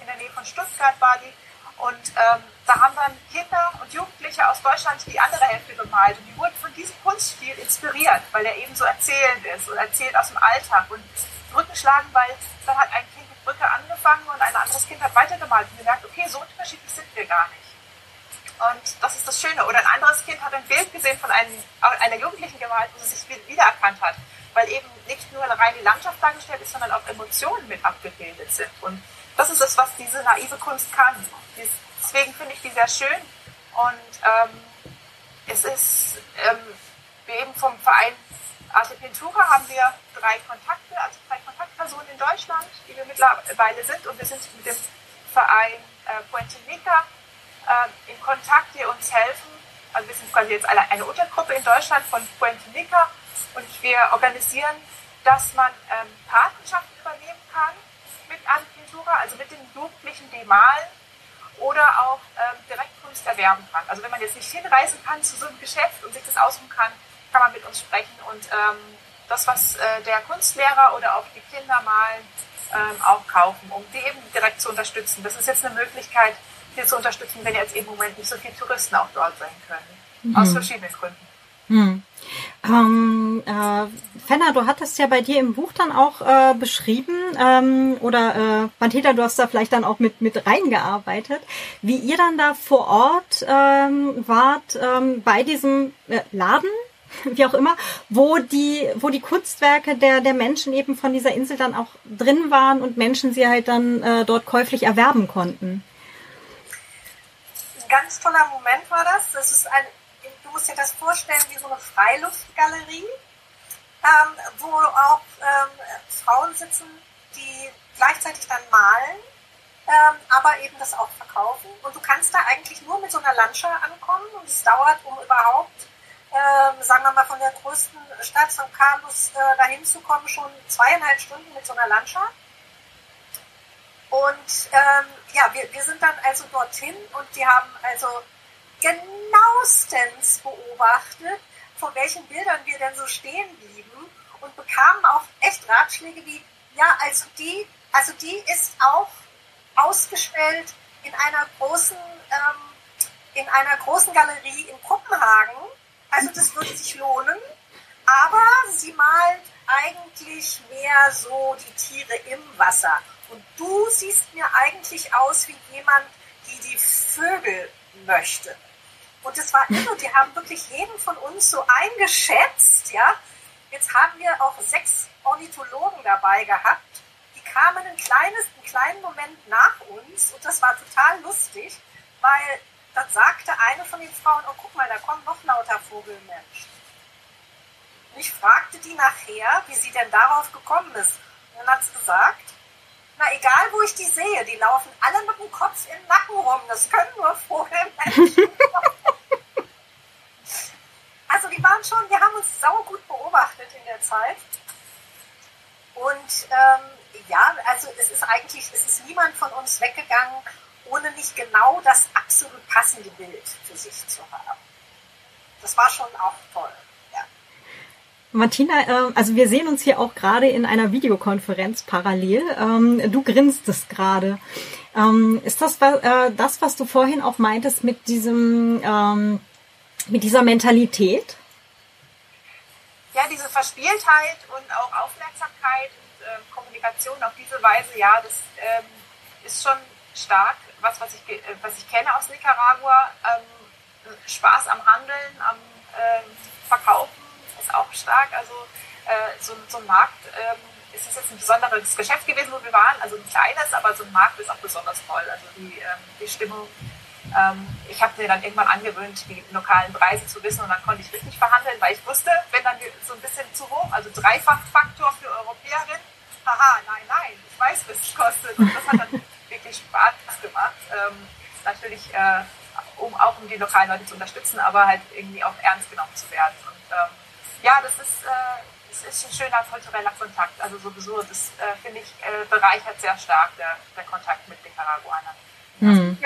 in der Nähe von Stuttgart war die und ähm, da haben dann Kinder und Jugendliche aus Deutschland die andere Hälfte gemalt. Und die wurden von diesem Kunststil inspiriert, weil er eben so erzählend ist und erzählt aus dem Alltag. Und Brücken schlagen, weil dann hat ein Kind mit Brücke angefangen und ein anderes Kind hat weitergemalt und gemerkt, okay, so unterschiedlich sind wir gar nicht. Und das ist das Schöne. Oder ein anderes Kind hat ein Bild gesehen von einem, einer Jugendlichen gemalt, wo sie sich wiedererkannt hat. Weil eben nicht nur rein die Landschaft dargestellt ist, sondern auch Emotionen mit abgebildet sind. Und das ist es, was diese naive Kunst kann. Deswegen finde ich die sehr schön. Und ähm, es ist, ähm, eben vom Verein Arte Pintura haben wir drei Kontakte, also drei Kontaktpersonen in Deutschland, die wir mittlerweile sind. Und wir sind mit dem Verein äh, Puente Nica äh, in Kontakt, die uns helfen. Also wir sind quasi jetzt eine, eine Untergruppe in Deutschland von Puente Nica und wir organisieren, dass man ähm, Patenschaften übernehmen kann mit Arte Pintura, also mit den Jugendlichen, die malen oder auch ähm, direkt Kunst erwerben kann. Also wenn man jetzt nicht hinreisen kann zu so einem Geschäft und sich das aussuchen kann, kann man mit uns sprechen und ähm, das, was äh, der Kunstlehrer oder auch die Kinder malen, ähm, auch kaufen, um die eben direkt zu unterstützen. Das ist jetzt eine Möglichkeit, hier zu unterstützen, wenn jetzt im Moment nicht so viele Touristen auch dort sein können. Mhm. Aus verschiedenen Gründen. Mhm. Ähm, äh, Fenner, du hattest ja bei dir im Buch dann auch äh, beschrieben, ähm, oder äh, Manteta, du hast da vielleicht dann auch mit, mit reingearbeitet, wie ihr dann da vor Ort ähm, wart ähm, bei diesem äh, Laden, wie auch immer, wo die, wo die Kunstwerke der, der Menschen eben von dieser Insel dann auch drin waren und Menschen sie halt dann äh, dort käuflich erwerben konnten. Ein ganz toller Moment war das. Das ist ein musst dir das vorstellen wie so eine Freiluftgalerie, ähm, wo auch ähm, Frauen sitzen, die gleichzeitig dann malen, ähm, aber eben das auch verkaufen. Und du kannst da eigentlich nur mit so einer Landscha ankommen und es dauert, um überhaupt, ähm, sagen wir mal, von der größten Stadt St. Carlos äh, dahin zu kommen, schon zweieinhalb Stunden mit so einer Landscha. Und ähm, ja, wir, wir sind dann also dorthin und die haben also genauestens beobachtet, vor welchen Bildern wir denn so stehen blieben und bekamen auch echt Ratschläge wie, ja, also die, also die ist auch ausgestellt in einer großen, ähm, in einer großen Galerie in Kopenhagen. Also das würde sich lohnen. Aber sie malt eigentlich mehr so die Tiere im Wasser. Und du siehst mir eigentlich aus wie jemand, die die Vögel möchte. Und es war irre, die haben wirklich jeden von uns so eingeschätzt, ja. Jetzt haben wir auch sechs Ornithologen dabei gehabt. Die kamen ein kleines, einen kleinen Moment nach uns und das war total lustig, weil dann sagte eine von den Frauen, oh guck mal, da kommen noch lauter Vogelmenschen. Und ich fragte die nachher, wie sie denn darauf gekommen ist. Und dann hat sie gesagt, na egal wo ich die sehe, die laufen alle mit dem Kopf im Nacken rum. Das können nur Vogelmenschen. also die waren schon, wir haben uns sau gut beobachtet in der Zeit. Und ähm, ja, also es ist eigentlich, es ist niemand von uns weggegangen, ohne nicht genau das absolut passende Bild für sich zu haben. Das war schon auch toll. Martina, äh, also wir sehen uns hier auch gerade in einer Videokonferenz parallel. Ähm, du grinst es gerade. Ähm, ist das äh, das, was du vorhin auch meintest mit diesem, ähm, mit dieser Mentalität? Ja, diese Verspieltheit und auch Aufmerksamkeit und äh, Kommunikation auf diese Weise, ja, das ähm, ist schon stark. Was, was ich, was ich kenne aus Nicaragua, ähm, Spaß am Handeln, am ähm, Verkaufen ist auch stark. Also äh, so, so, ein Markt ähm, ist jetzt ein besonderes Geschäft gewesen, wo wir waren. Also ein kleines, aber so ein Markt ist auch besonders toll. Also die, ähm, die Stimmung Ähm, ich habe mir dann irgendwann angewöhnt, die lokalen Preise zu wissen und dann konnte ich richtig verhandeln, weil ich wusste, wenn dann so ein bisschen zu hoch, also Dreifachfaktor für Europäerin, haha, nein, nein, ich weiß, was es kostet. Und das hat dann wirklich Spaß gemacht. Ähm, natürlich, äh, um auch um die lokalen Leute zu unterstützen, aber halt irgendwie auch ernst genommen zu werden. Und ähm, ja, das ist, äh, das ist ein schöner kultureller Kontakt. Also sowieso, das äh, finde ich äh, bereichert sehr stark der, der Kontakt mit Nicaraguanern. Mhm.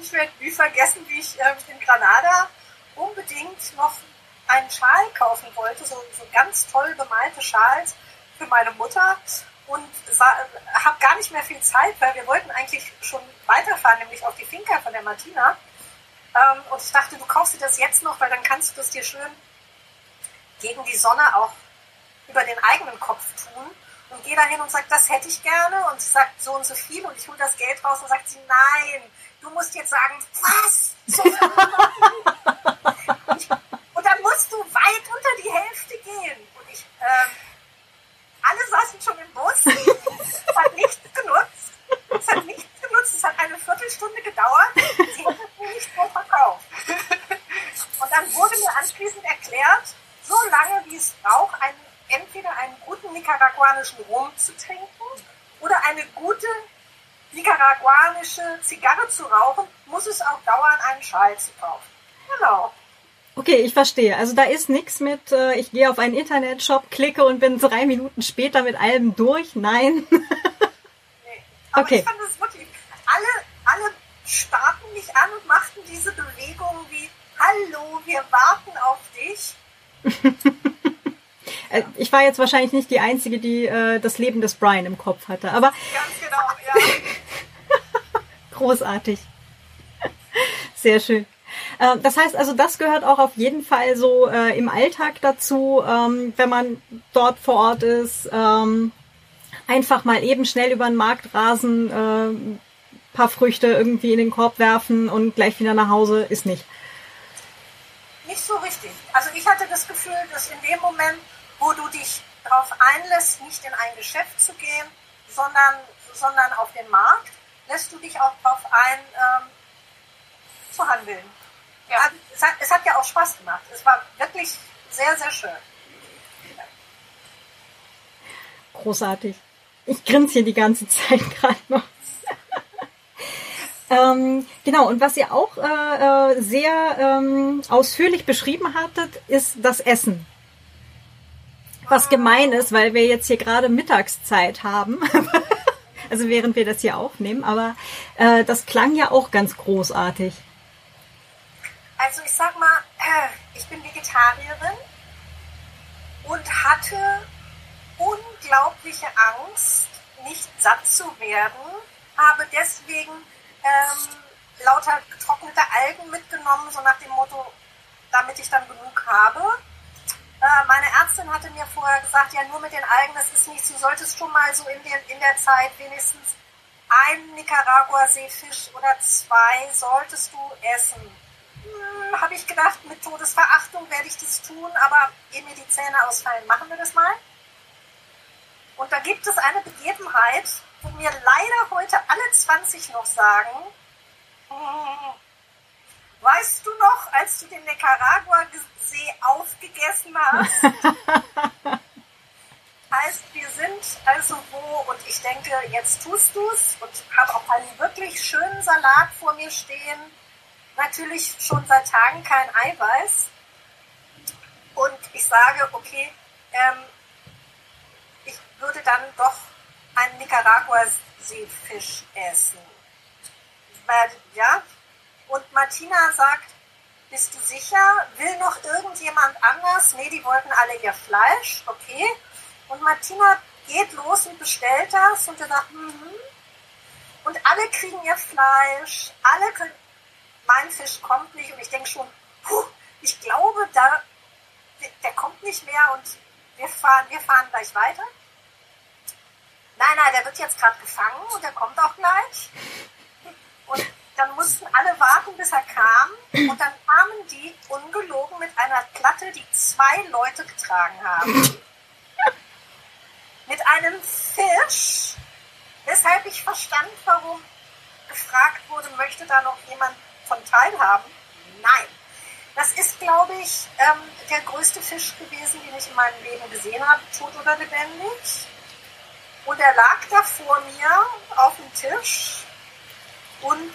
Ich werde nie vergessen, wie ich äh, in Granada unbedingt noch einen Schal kaufen wollte, so, so ganz toll bemalte Schals für meine Mutter und habe gar nicht mehr viel Zeit, weil wir wollten eigentlich schon weiterfahren, nämlich auf die Finca von der Martina. Ähm, und ich dachte, du kaufst dir das jetzt noch, weil dann kannst du das dir schön gegen die Sonne auch über den eigenen Kopf tun. Und gehe dahin und sage, das hätte ich gerne. Und sie sagt so und so viel. Und ich hole das Geld raus und sagt sie, nein, du musst jetzt sagen, was? So und dann musst du weit unter die Hälfte gehen. Und ich, ähm, alle saßen schon im Bus. Es hat nichts genutzt. Es hat nichts genutzt. Es hat eine Viertelstunde gedauert. Sie mir nicht so verkauft. Und dann wurde mir anschließend erklärt, so lange wie es braucht, einen, entweder einen guten nicaraguanischen Rum zu trinken oder eine gute nicaraguanische Zigarre zu rauchen, muss es auch dauern, einen Schal zu kaufen. Genau. Okay, ich verstehe. Also da ist nichts mit, äh, ich gehe auf einen Internetshop, klicke und bin drei Minuten später mit allem durch. Nein. nee. Aber okay. ich fand es wirklich, alle, alle starten mich an und machten diese Bewegung wie, hallo, wir warten auf dich. Äh, ich war jetzt wahrscheinlich nicht die Einzige, die äh, das Leben des Brian im Kopf hatte, aber. Ganz genau, ja. Großartig. Sehr schön. Äh, das heißt also, das gehört auch auf jeden Fall so äh, im Alltag dazu, ähm, wenn man dort vor Ort ist. Ähm, einfach mal eben schnell über den Markt rasen, äh, paar Früchte irgendwie in den Korb werfen und gleich wieder nach Hause ist nicht. Nicht so richtig. Also ich hatte das Gefühl, dass in dem Moment, wo du dich darauf einlässt, nicht in ein Geschäft zu gehen, sondern, sondern auf den Markt, lässt du dich auch darauf ein, ähm, zu handeln. Ja. Also, es, hat, es hat ja auch Spaß gemacht. Es war wirklich sehr, sehr schön. Großartig. Ich grinse hier die ganze Zeit gerade noch. ähm, genau, und was ihr auch äh, äh, sehr ähm, ausführlich beschrieben hattet, ist das Essen. Was gemein ist, weil wir jetzt hier gerade Mittagszeit haben. also während wir das hier aufnehmen, aber äh, das klang ja auch ganz großartig. Also ich sag mal, ich bin Vegetarierin und hatte unglaubliche Angst, nicht satt zu werden, habe deswegen ähm, lauter getrocknete Algen mitgenommen, so nach dem Motto, damit ich dann genug habe. Äh, meine Ärztin hatte mir vorher gesagt, ja nur mit den Algen, das ist nichts, du solltest schon mal so in, den, in der Zeit wenigstens einen Nicaragua-Seefisch oder zwei solltest du essen hm, habe ich gedacht, mit Todesverachtung werde ich das tun, aber ehe mir die Zähne ausfallen, machen wir das mal. Und da gibt es eine Begebenheit, wo mir leider heute alle 20 noch sagen, hm, weißt du noch, als du den Nicaragua-See aufgegessen hast? heißt, wir sind also wo, und ich denke, jetzt tust du es und habe auch einen wirklich schönen Salat vor mir stehen natürlich schon seit Tagen kein Eiweiß. Und ich sage, okay, ähm, ich würde dann doch einen Nicaragua-Seefisch essen. Weil, ja, und Martina sagt, bist du sicher? Will noch irgendjemand anders? Nee, die wollten alle ihr Fleisch. Okay. Und Martina geht los und bestellt das und er sagt, mhm. Und alle kriegen ihr Fleisch, alle können, mein Fisch kommt nicht und ich denke schon, puh, ich glaube, da, der, der kommt nicht mehr und wir fahren, wir fahren gleich weiter. Nein, nein, der wird jetzt gerade gefangen und der kommt auch gleich. Und dann mussten alle warten, bis er kam. Und dann kamen die ungelogen mit einer Platte, die zwei Leute getragen haben. mit einem Fisch, weshalb ich verstand, warum gefragt wurde, möchte da noch jemand von teilhaben? Nein. Das ist, glaube ich, ähm, der größte Fisch gewesen, den ich in meinem Leben gesehen habe, tot oder lebendig. Und er lag da vor mir auf dem Tisch und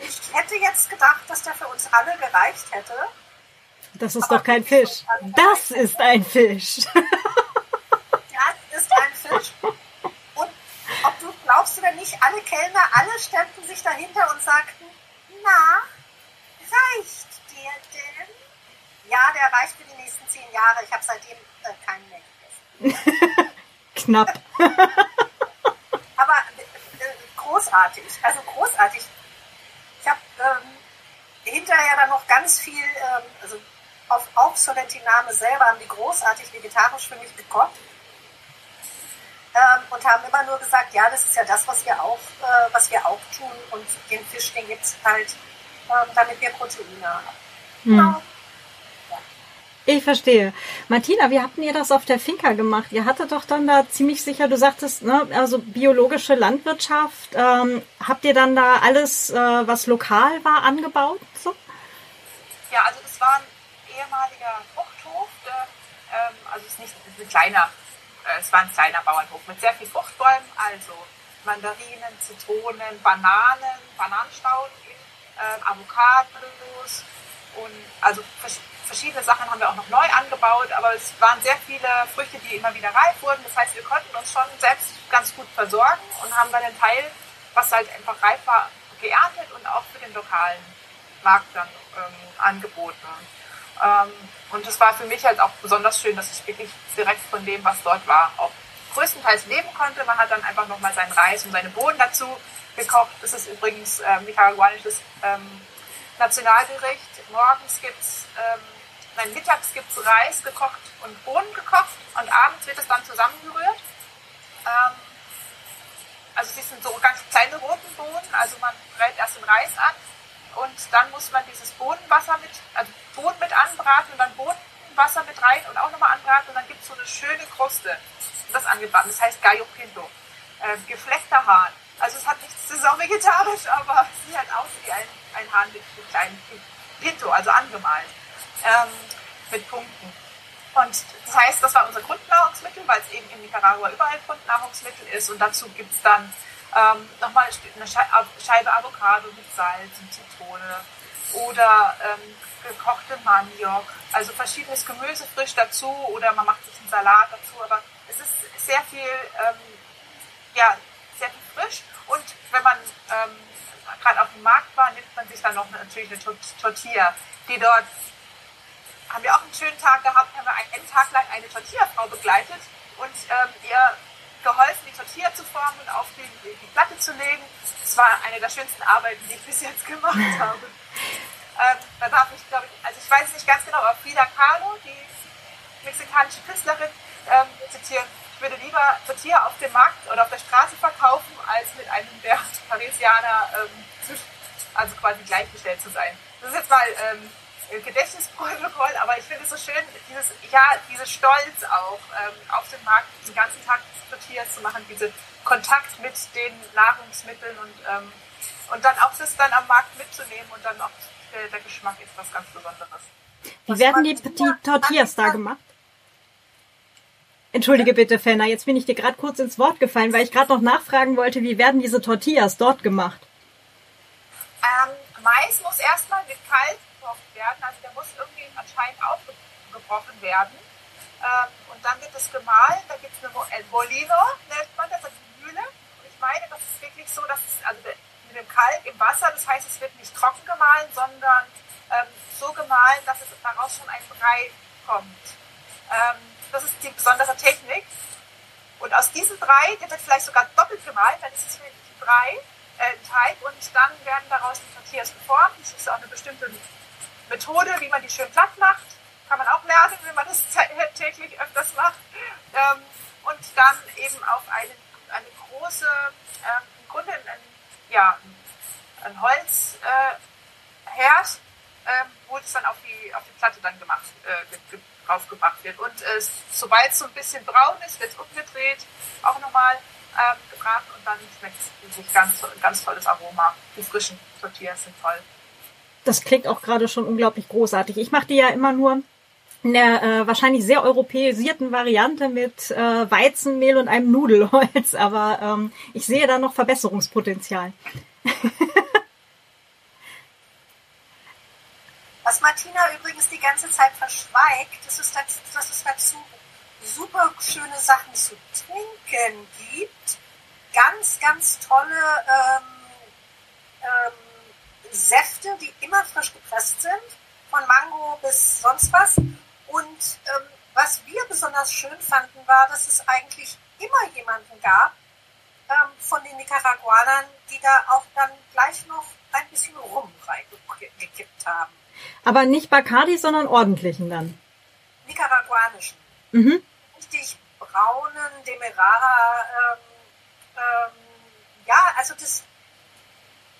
ich hätte jetzt gedacht, dass der für uns alle gereicht hätte. Das ist doch kein Fisch. Das ist ein Fisch. Das ist ein Fisch. Und ob du glaubst oder nicht, alle Kellner, alle stellten sich dahinter und sagten, na, reicht dir denn? Ja, der reicht für die nächsten zehn Jahre. Ich habe seitdem äh, keinen mehr gegessen. Knapp. Aber äh, großartig, also großartig. Ähm, hinterher dann noch ganz viel, ähm, also auf auch Solentiname selber haben die großartig vegetarisch für mich gekocht. Ähm, und haben immer nur gesagt, ja, das ist ja das, was wir auch, äh, was wir auch tun. Und den Fisch, den gibt es halt, ähm, damit wir Proteine haben. Hm. Genau. Ich verstehe. Martina, wie habt ihr das auf der Finca gemacht? Ihr hattet doch dann da ziemlich sicher, du sagtest, ne, also biologische Landwirtschaft. Ähm, habt ihr dann da alles, äh, was lokal war, angebaut? So? Ja, also das war ein ehemaliger Fruchthof. Ähm, also es ist nicht ein kleiner, äh, es war ein kleiner Bauernhof mit sehr viel Fruchtbäumen, also Mandarinen, Zitronen, Bananen, Bananenstauden, äh, Avocados und also vers- verschiedene Sachen haben wir auch noch neu angebaut, aber es waren sehr viele Früchte, die immer wieder reif wurden. Das heißt, wir konnten uns schon selbst ganz gut versorgen und haben dann den Teil, was halt einfach reif war, geerntet und auch für den lokalen Markt dann ähm, angeboten. Ähm, und es war für mich halt auch besonders schön, dass ich wirklich direkt von dem, was dort war, auch größtenteils leben konnte. Man hat dann einfach nochmal seinen Reis und seine Bohnen dazu gekocht. Das ist übrigens ähm, nicaraguanisches ähm, Nationalgericht. Morgens gibt's, ähm, nein, mittags gibt's Reis gekocht und Bohnen gekocht und abends wird es dann zusammengerührt. Ähm, also sie sind so ganz kleine roten Bohnen, also man brät erst den Reis an und dann muss man dieses Bohnenwasser mit, also Bohnen mit anbraten und dann Bohnenwasser mit rein und auch nochmal anbraten und dann gibt es so eine schöne Kruste. Und das angebraten. Das heißt Gallo Pinto. Äh, gefleckter Hahn. Also es hat nichts saisonvegetarisch, aber es sieht halt aus wie ein, ein Hahn mit, mit kleinen Pinto, also angemalt. Ähm, mit Punkten. Und das heißt, das war unser Grundnahrungsmittel, weil es eben in Nicaragua überall Grundnahrungsmittel ist. Und dazu gibt es dann ähm, nochmal eine Scheibe Avocado mit Salz und Zitrone oder ähm, gekochte Maniok, also verschiedenes Gemüse frisch dazu oder man macht sich einen Salat dazu. Aber es ist sehr viel, ähm, ja, sehr viel frisch. Und wenn man ähm, gerade auf dem Markt war, nimmt man sich dann noch natürlich eine Tortilla, die dort haben wir auch einen schönen Tag gehabt, haben wir einen Tag lang eine Tortilla-Frau begleitet und ähm, ihr geholfen, die Tortilla zu formen und auf die, die, Platte zu legen. Das war eine der schönsten Arbeiten, die ich bis jetzt gemacht habe. ähm, da darf ich, glaube ich, also ich weiß es nicht ganz genau, aber Frida Kahlo, die mexikanische Künstlerin, ähm, zitieren, ich würde lieber Tortilla auf dem Markt oder auf der Straße verkaufen, als mit einem der Parisianer ähm, also quasi gleichgestellt zu sein. Das ist jetzt mal ähm, Gedächtnisprotokoll, aber ich finde es so schön, dieses, ja, dieses Stolz auch ähm, auf dem Markt den ganzen Tag Tortillas zu machen, diese Kontakt mit den Nahrungsmitteln und, ähm, und dann auch das dann am Markt mitzunehmen und dann auch der, der Geschmack ist was ganz Besonderes. Wie werden die, die Tortillas da gemacht? Entschuldige bitte, Fenner, jetzt bin ich dir gerade kurz ins Wort gefallen, weil ich gerade noch nachfragen wollte, wie werden diese Tortillas dort gemacht? Ähm, Mais muss erstmal mit kalt gebrochen werden, also der muss irgendwie anscheinend aufgebrochen werden. Ähm, und dann wird es gemahlen, da gibt es eine Molino, nennt man das, also eine Mühle. Und ich meine, das ist wirklich so, dass es also mit dem Kalk im Wasser, das heißt, es wird nicht trocken gemahlen, sondern ähm, so gemahlen, dass es daraus schon ein Brei kommt. Ähm, das ist die besondere Technik. Und aus diesem Brei, der wird vielleicht sogar doppelt gemahlen, dann ist es wirklich ein Brei, äh, ein Teig und dann werden daraus die Tortillas geformt. Das ist auch eine bestimmte Methode, wie man die schön platt macht. Kann man auch lernen, wenn man das täglich öfters macht. Ähm, und dann eben auf eine, eine große, ähm, im Grunde ein, ja, ein Holzherd, äh, ähm, wo es dann auf die, auf die Platte dann gemacht, äh, draufgebracht wird. Und äh, sobald es so ein bisschen braun ist, wird es umgedreht, auch nochmal ähm, gebraten und dann schmeckt es sich ganz, ganz tolles Aroma. Die frischen Tortillas sind toll. Das klingt auch gerade schon unglaublich großartig. Ich mache die ja immer nur in der äh, wahrscheinlich sehr europäisierten Variante mit äh, Weizenmehl und einem Nudelholz, aber ähm, ich sehe da noch Verbesserungspotenzial. Was Martina übrigens die ganze Zeit verschweigt, das ist, dass, dass es dazu super schöne Sachen zu trinken gibt. Ganz, ganz tolle ähm, ähm, Säfte, die immer frisch gepresst sind, von Mango bis sonst was. Und ähm, was wir besonders schön fanden, war, dass es eigentlich immer jemanden gab ähm, von den Nicaraguanern, die da auch dann gleich noch ein bisschen Rum reingekippt haben. Aber nicht Bacardi, sondern ordentlichen dann. Nicaraguanischen. Mhm. Richtig braunen, Demerara. Ähm, ähm, ja, also das.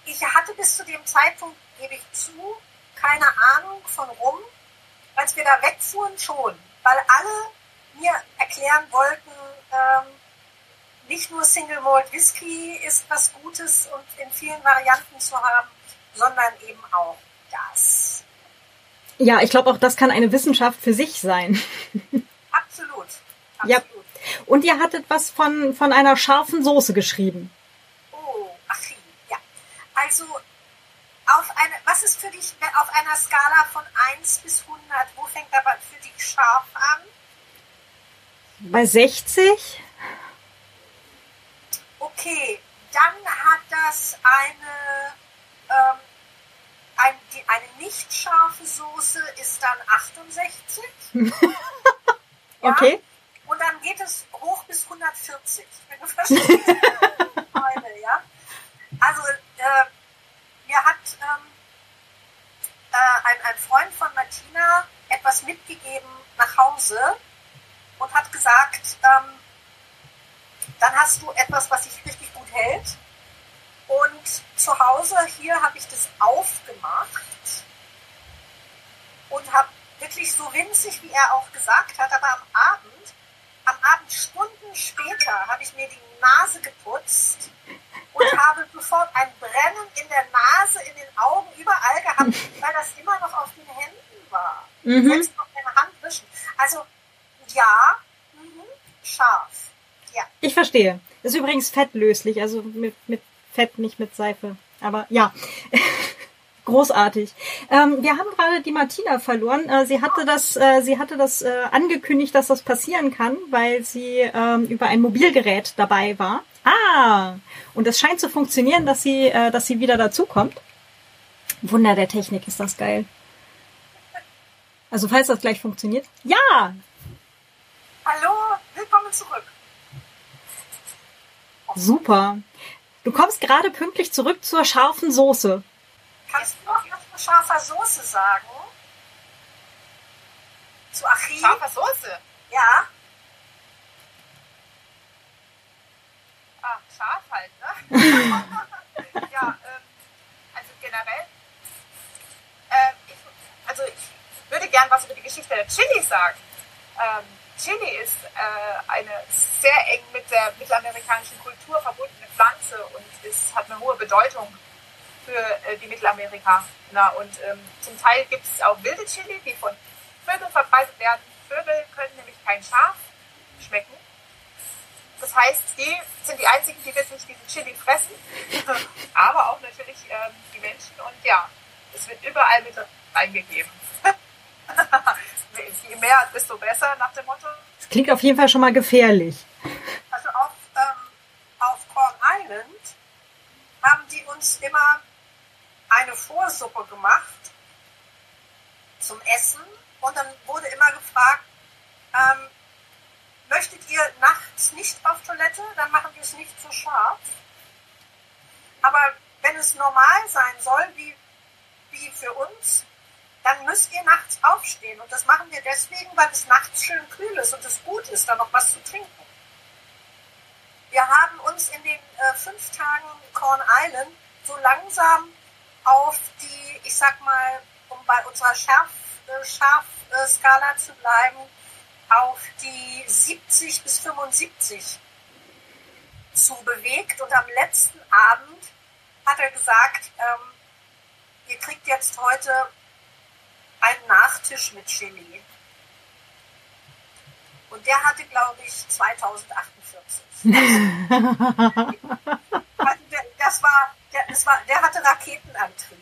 Ich hatte bis zu dem Zeitpunkt, gebe ich zu, keine Ahnung von Rum. Als wir da wegfuhren schon, weil alle mir erklären wollten, ähm, nicht nur Single Malt Whisky ist was Gutes und in vielen Varianten zu haben, sondern eben auch das. Ja, ich glaube auch, das kann eine Wissenschaft für sich sein. Absolut. Absolut. Ja. Und ihr hattet was von, von einer scharfen Soße geschrieben. Also, auf eine, was ist für dich auf einer Skala von 1 bis 100, wo fängt aber für dich scharf an? Bei 60? Okay, dann hat das eine, ähm, ein, die, eine nicht scharfe Soße ist dann 68. ja? Okay. Und dann geht es hoch bis 140. Wenn du verstehst, meine, ja. Also äh, mir hat ähm, äh, ein, ein Freund von Martina etwas mitgegeben nach Hause und hat gesagt, ähm, dann hast du etwas, was sich richtig gut hält. Und zu Hause hier habe ich das aufgemacht und habe wirklich so winzig, wie er auch gesagt hat, aber am Abend, am Abend Stunden später, habe ich mir die Nase geputzt und habe sofort ein Brennen in der Nase, in den Augen, überall gehabt, weil das immer noch auf den Händen war. Mhm. Selbst auf meine Hand wischen. Also ja, mhm, scharf. Ja. Ich verstehe. Ist übrigens fettlöslich, also mit, mit Fett, nicht mit Seife. Aber ja. Großartig. Ähm, wir haben gerade die Martina verloren. Äh, sie hatte das, äh, sie hatte das äh, angekündigt, dass das passieren kann, weil sie ähm, über ein Mobilgerät dabei war. Ah, und es scheint zu funktionieren, dass sie, äh, dass sie wieder dazukommt. Wunder der Technik ist das geil. Also falls das gleich funktioniert. Ja, Hallo, willkommen zurück. super. Du kommst gerade pünktlich zurück zur scharfen Soße. Kannst du noch was zu scharfer Soße sagen? Zu Achille? Scharfe Soße. Ja. Ah, scharf halt, ne? ja, ähm, also generell, äh, ich, also ich würde gern was über die Geschichte der Chili sagen. Ähm, Chili ist äh, eine sehr eng mit der mittelamerikanischen Kultur verbundene Pflanze und ist, hat eine hohe Bedeutung für äh, die Mittelamerikaner. Und ähm, zum Teil gibt es auch wilde Chili, die von Vögeln verbreitet werden. Vögel können nämlich kein Schaf schmecken. Das heißt, die sind die einzigen, die wirklich diesen Chili fressen. Aber auch natürlich ähm, die Menschen. Und ja, es wird überall mit reingegeben. Je mehr, desto besser nach dem Motto. Das klingt auf jeden Fall schon mal gefährlich. Also auf, ähm, auf Corn Island haben die uns immer eine Vorsuppe gemacht zum Essen und dann wurde immer gefragt, ähm, möchtet ihr nachts nicht auf Toilette, dann machen wir es nicht so scharf. Aber wenn es normal sein soll, wie, wie für uns, dann müsst ihr nachts aufstehen. Und das machen wir deswegen, weil es nachts schön kühl ist und es gut ist, da noch was zu trinken. Wir haben uns in den äh, fünf Tagen Corn Island so langsam auf die, ich sag mal, um bei unserer Schärf, äh, Scharfskala äh, zu bleiben, auf die 70 bis 75 zu bewegt. Und am letzten Abend hat er gesagt, ähm, ihr kriegt jetzt heute einen Nachtisch mit Chili. Und der hatte, glaube ich, 2048. Also das war, der, war, der hatte Raketenantrieb.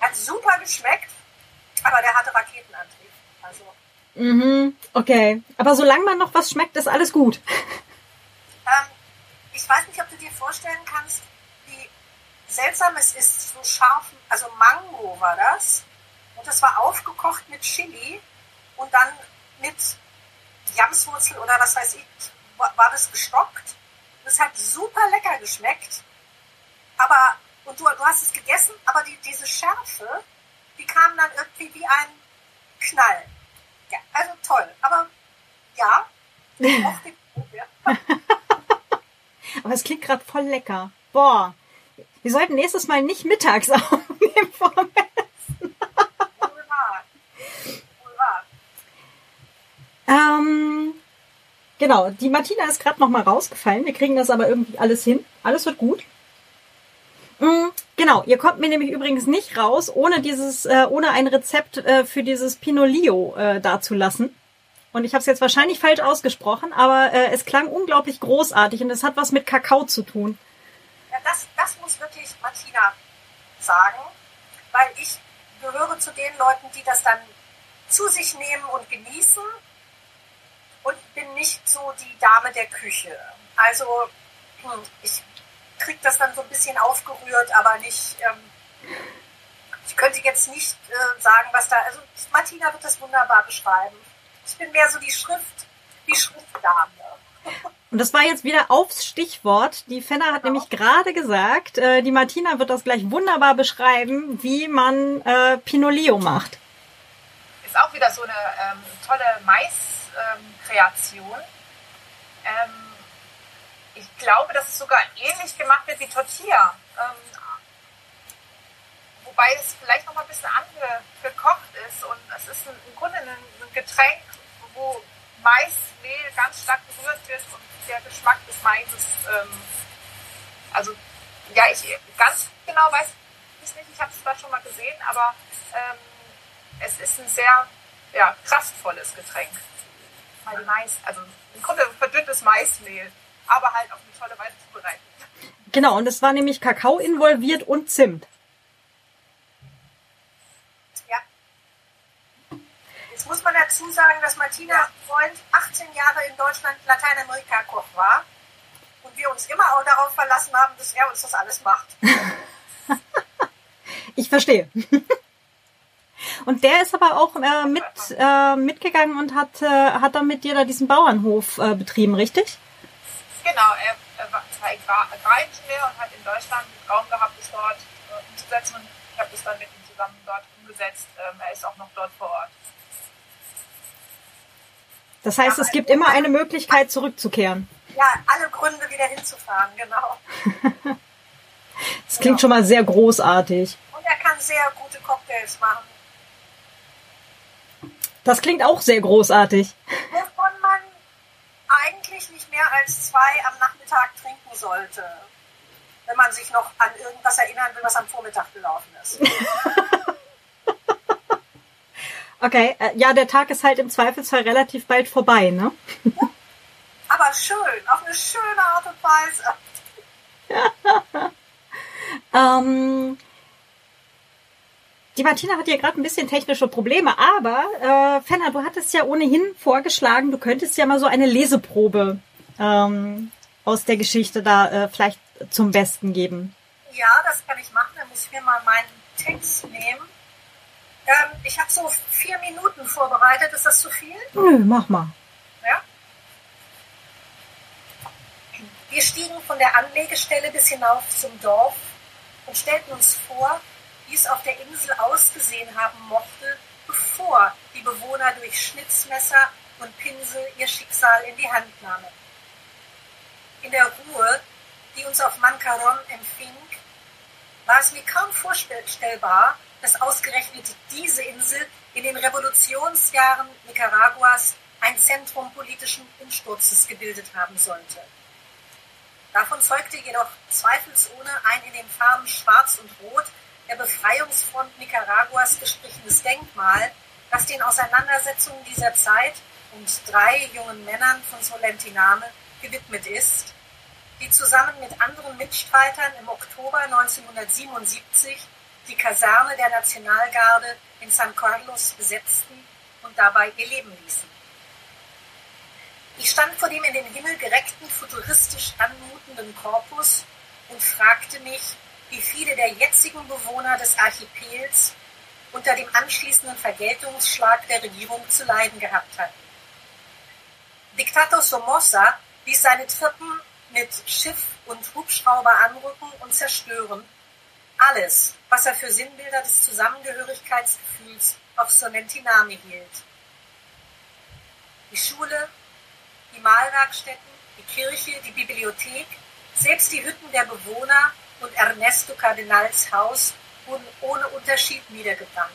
Hat super geschmeckt, aber der hatte Raketenantrieb. Also. Mhm, okay. Aber solange man noch was schmeckt, ist alles gut. Ähm, ich weiß nicht, ob du dir vorstellen kannst, wie seltsam es ist, so scharf, also Mango war das. Und das war aufgekocht mit Chili und dann mit Jamswurzel oder was weiß ich, war das gestockt. Das hat super lecker geschmeckt. Aber, und du, du hast es gegessen, aber die, diese Schärfe, die kam dann irgendwie wie ein Knall. Ja, also toll. Aber ja, die ja. Aber es klingt gerade voll lecker. Boah. Wir sollten nächstes Mal nicht mittags aufnehmen vorm Essen. Ähm, genau, die Martina ist gerade noch mal rausgefallen. Wir kriegen das aber irgendwie alles hin. Alles wird gut. Mm, genau, ihr kommt mir nämlich übrigens nicht raus, ohne dieses, äh, ohne ein Rezept äh, für dieses Pinolio äh, dazulassen. Und ich habe es jetzt wahrscheinlich falsch ausgesprochen, aber es klang unglaublich großartig und es hat was mit Kakao zu tun. Ja, das, das muss wirklich Martina sagen, weil ich gehöre zu den Leuten, die das dann zu sich nehmen und genießen und bin nicht so die Dame der Küche. Also hm, ich kriege das dann so ein bisschen aufgerührt, aber nicht. Ähm, ich könnte jetzt nicht äh, sagen, was da. Also Martina wird das wunderbar beschreiben. Ich bin mehr so die Schrift, die Schriftdame. Und das war jetzt wieder aufs Stichwort. Die Fenner hat genau. nämlich gerade gesagt, äh, die Martina wird das gleich wunderbar beschreiben, wie man äh, Pinolio macht. Ist auch wieder so eine ähm, tolle Mais-Kreation. Ähm, ich glaube, dass es sogar ähnlich gemacht wird wie Tortilla. Ähm, wobei es vielleicht noch mal ein bisschen angekocht ist. Und es ist ein, im Grunde ein, ein Getränk, wo Maismehl ganz stark berührt wird und der Geschmack des Maises. Ähm, also, ja, ich ganz genau weiß ich nicht, ich habe es zwar schon mal gesehen, aber ähm, es ist ein sehr ja, kraftvolles Getränk. Weil Mais, also im Grunde verdünntes Maismehl, aber halt auf eine tolle Weise zubereitet. Genau, und es war nämlich Kakao involviert und Zimt. Jetzt muss man dazu sagen, dass Martina Freund 18 Jahre in Deutschland Lateinamerika-Koch war und wir uns immer auch darauf verlassen haben, dass er uns das alles macht. ich verstehe. Und der ist aber auch äh, mit äh, mitgegangen und hat, äh, hat dann mit dir da diesen Bauernhof äh, betrieben, richtig? Genau, er, er war Agraringenieur und hat in Deutschland einen Raum gehabt, das dort äh, umzusetzen und ich habe das dann mit ihm zusammen dort umgesetzt. Ähm, er ist auch noch dort vor Ort. Das heißt, es gibt immer eine Möglichkeit, zurückzukehren. Ja, alle Gründe wieder hinzufahren, genau. das klingt genau. schon mal sehr großartig. Und er kann sehr gute Cocktails machen. Das klingt auch sehr großartig. Nicht mehr als zwei am Nachmittag trinken sollte. Wenn man sich noch an irgendwas erinnern will, was am Vormittag gelaufen ist. Okay, äh, ja, der Tag ist halt im Zweifelsfall relativ bald vorbei, ne? Aber schön, auf eine schöne Art und Weise. ähm, die Martina hat ja gerade ein bisschen technische Probleme, aber äh, Fenner, du hattest ja ohnehin vorgeschlagen, du könntest ja mal so eine Leseprobe ähm, aus der Geschichte da äh, vielleicht zum Besten geben. Ja, das kann ich machen. Dann muss ich mir mal meinen Text nehmen. Ähm, ich habe so vier Minuten vorbereitet. Ist das zu viel? Nö, mach mal. Ja. Wir stiegen von der Anlegestelle bis hinauf zum Dorf und stellten uns vor, wie es auf der Insel ausgesehen haben mochte, bevor die Bewohner durch Schnitzmesser und Pinsel ihr Schicksal in die Hand nahmen. In der Ruhe, die uns auf Mancaron empfing, war es mir kaum vorstellbar, dass ausgerechnet diese Insel in den Revolutionsjahren Nicaraguas ein Zentrum politischen Umsturzes gebildet haben sollte. Davon zeugte jedoch zweifelsohne ein in den Farben Schwarz und Rot der Befreiungsfront Nicaraguas gestrichenes Denkmal, das den Auseinandersetzungen dieser Zeit und drei jungen Männern von Solentiname gewidmet ist, die zusammen mit anderen Mitstreitern im Oktober 1977 die Kaserne der Nationalgarde in San Carlos besetzten und dabei ihr Leben ließen. Ich stand vor dem in den Himmel gereckten, futuristisch anmutenden Korpus und fragte mich, wie viele der jetzigen Bewohner des Archipels unter dem anschließenden Vergeltungsschlag der Regierung zu leiden gehabt hatten. Diktator Somoza ließ seine Truppen mit Schiff und Hubschrauber anrücken und zerstören. Alles, was er für Sinnbilder des Zusammengehörigkeitsgefühls auf Sonentiname hielt. Die Schule, die Malwerkstätten, die Kirche, die Bibliothek, selbst die Hütten der Bewohner und Ernesto Cardinals Haus wurden ohne Unterschied niedergebrannt.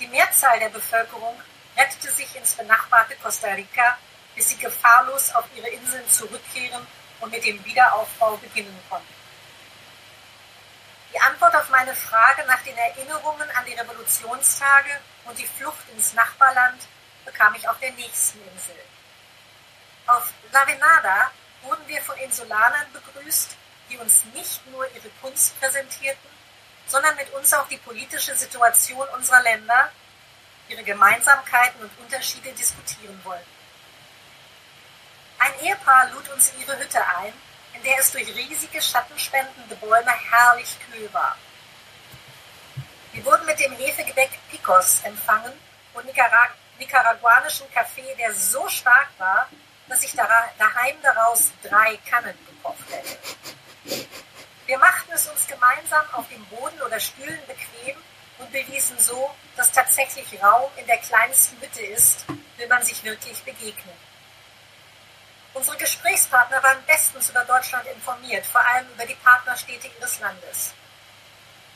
Die Mehrzahl der Bevölkerung rettete sich ins benachbarte Costa Rica, bis sie gefahrlos auf ihre Inseln zurückkehren und mit dem Wiederaufbau beginnen konnten. Die Antwort auf meine Frage nach den Erinnerungen an die Revolutionstage und die Flucht ins Nachbarland bekam ich auf der nächsten Insel. Auf La Venada wurden wir von Insulanern begrüßt, die uns nicht nur ihre Kunst präsentierten, sondern mit uns auch die politische Situation unserer Länder, ihre Gemeinsamkeiten und Unterschiede diskutieren wollten. Ein Ehepaar lud uns in ihre Hütte ein, in der es durch riesige schattenspendende Bäume herrlich kühl war. Wir wurden mit dem Hefegebäck Picos empfangen und Nicarag nicaraguanischen Kaffee, der so stark war, dass ich daheim daraus drei Kannen gekocht hätte. Wir machten es uns gemeinsam auf dem Boden oder Stühlen bequem und bewiesen so, dass tatsächlich Raum in der kleinsten Hütte ist, will man sich wirklich begegnen. Unsere Gesprächspartner waren bestens über Deutschland informiert, vor allem über die Partnerstädte ihres Landes.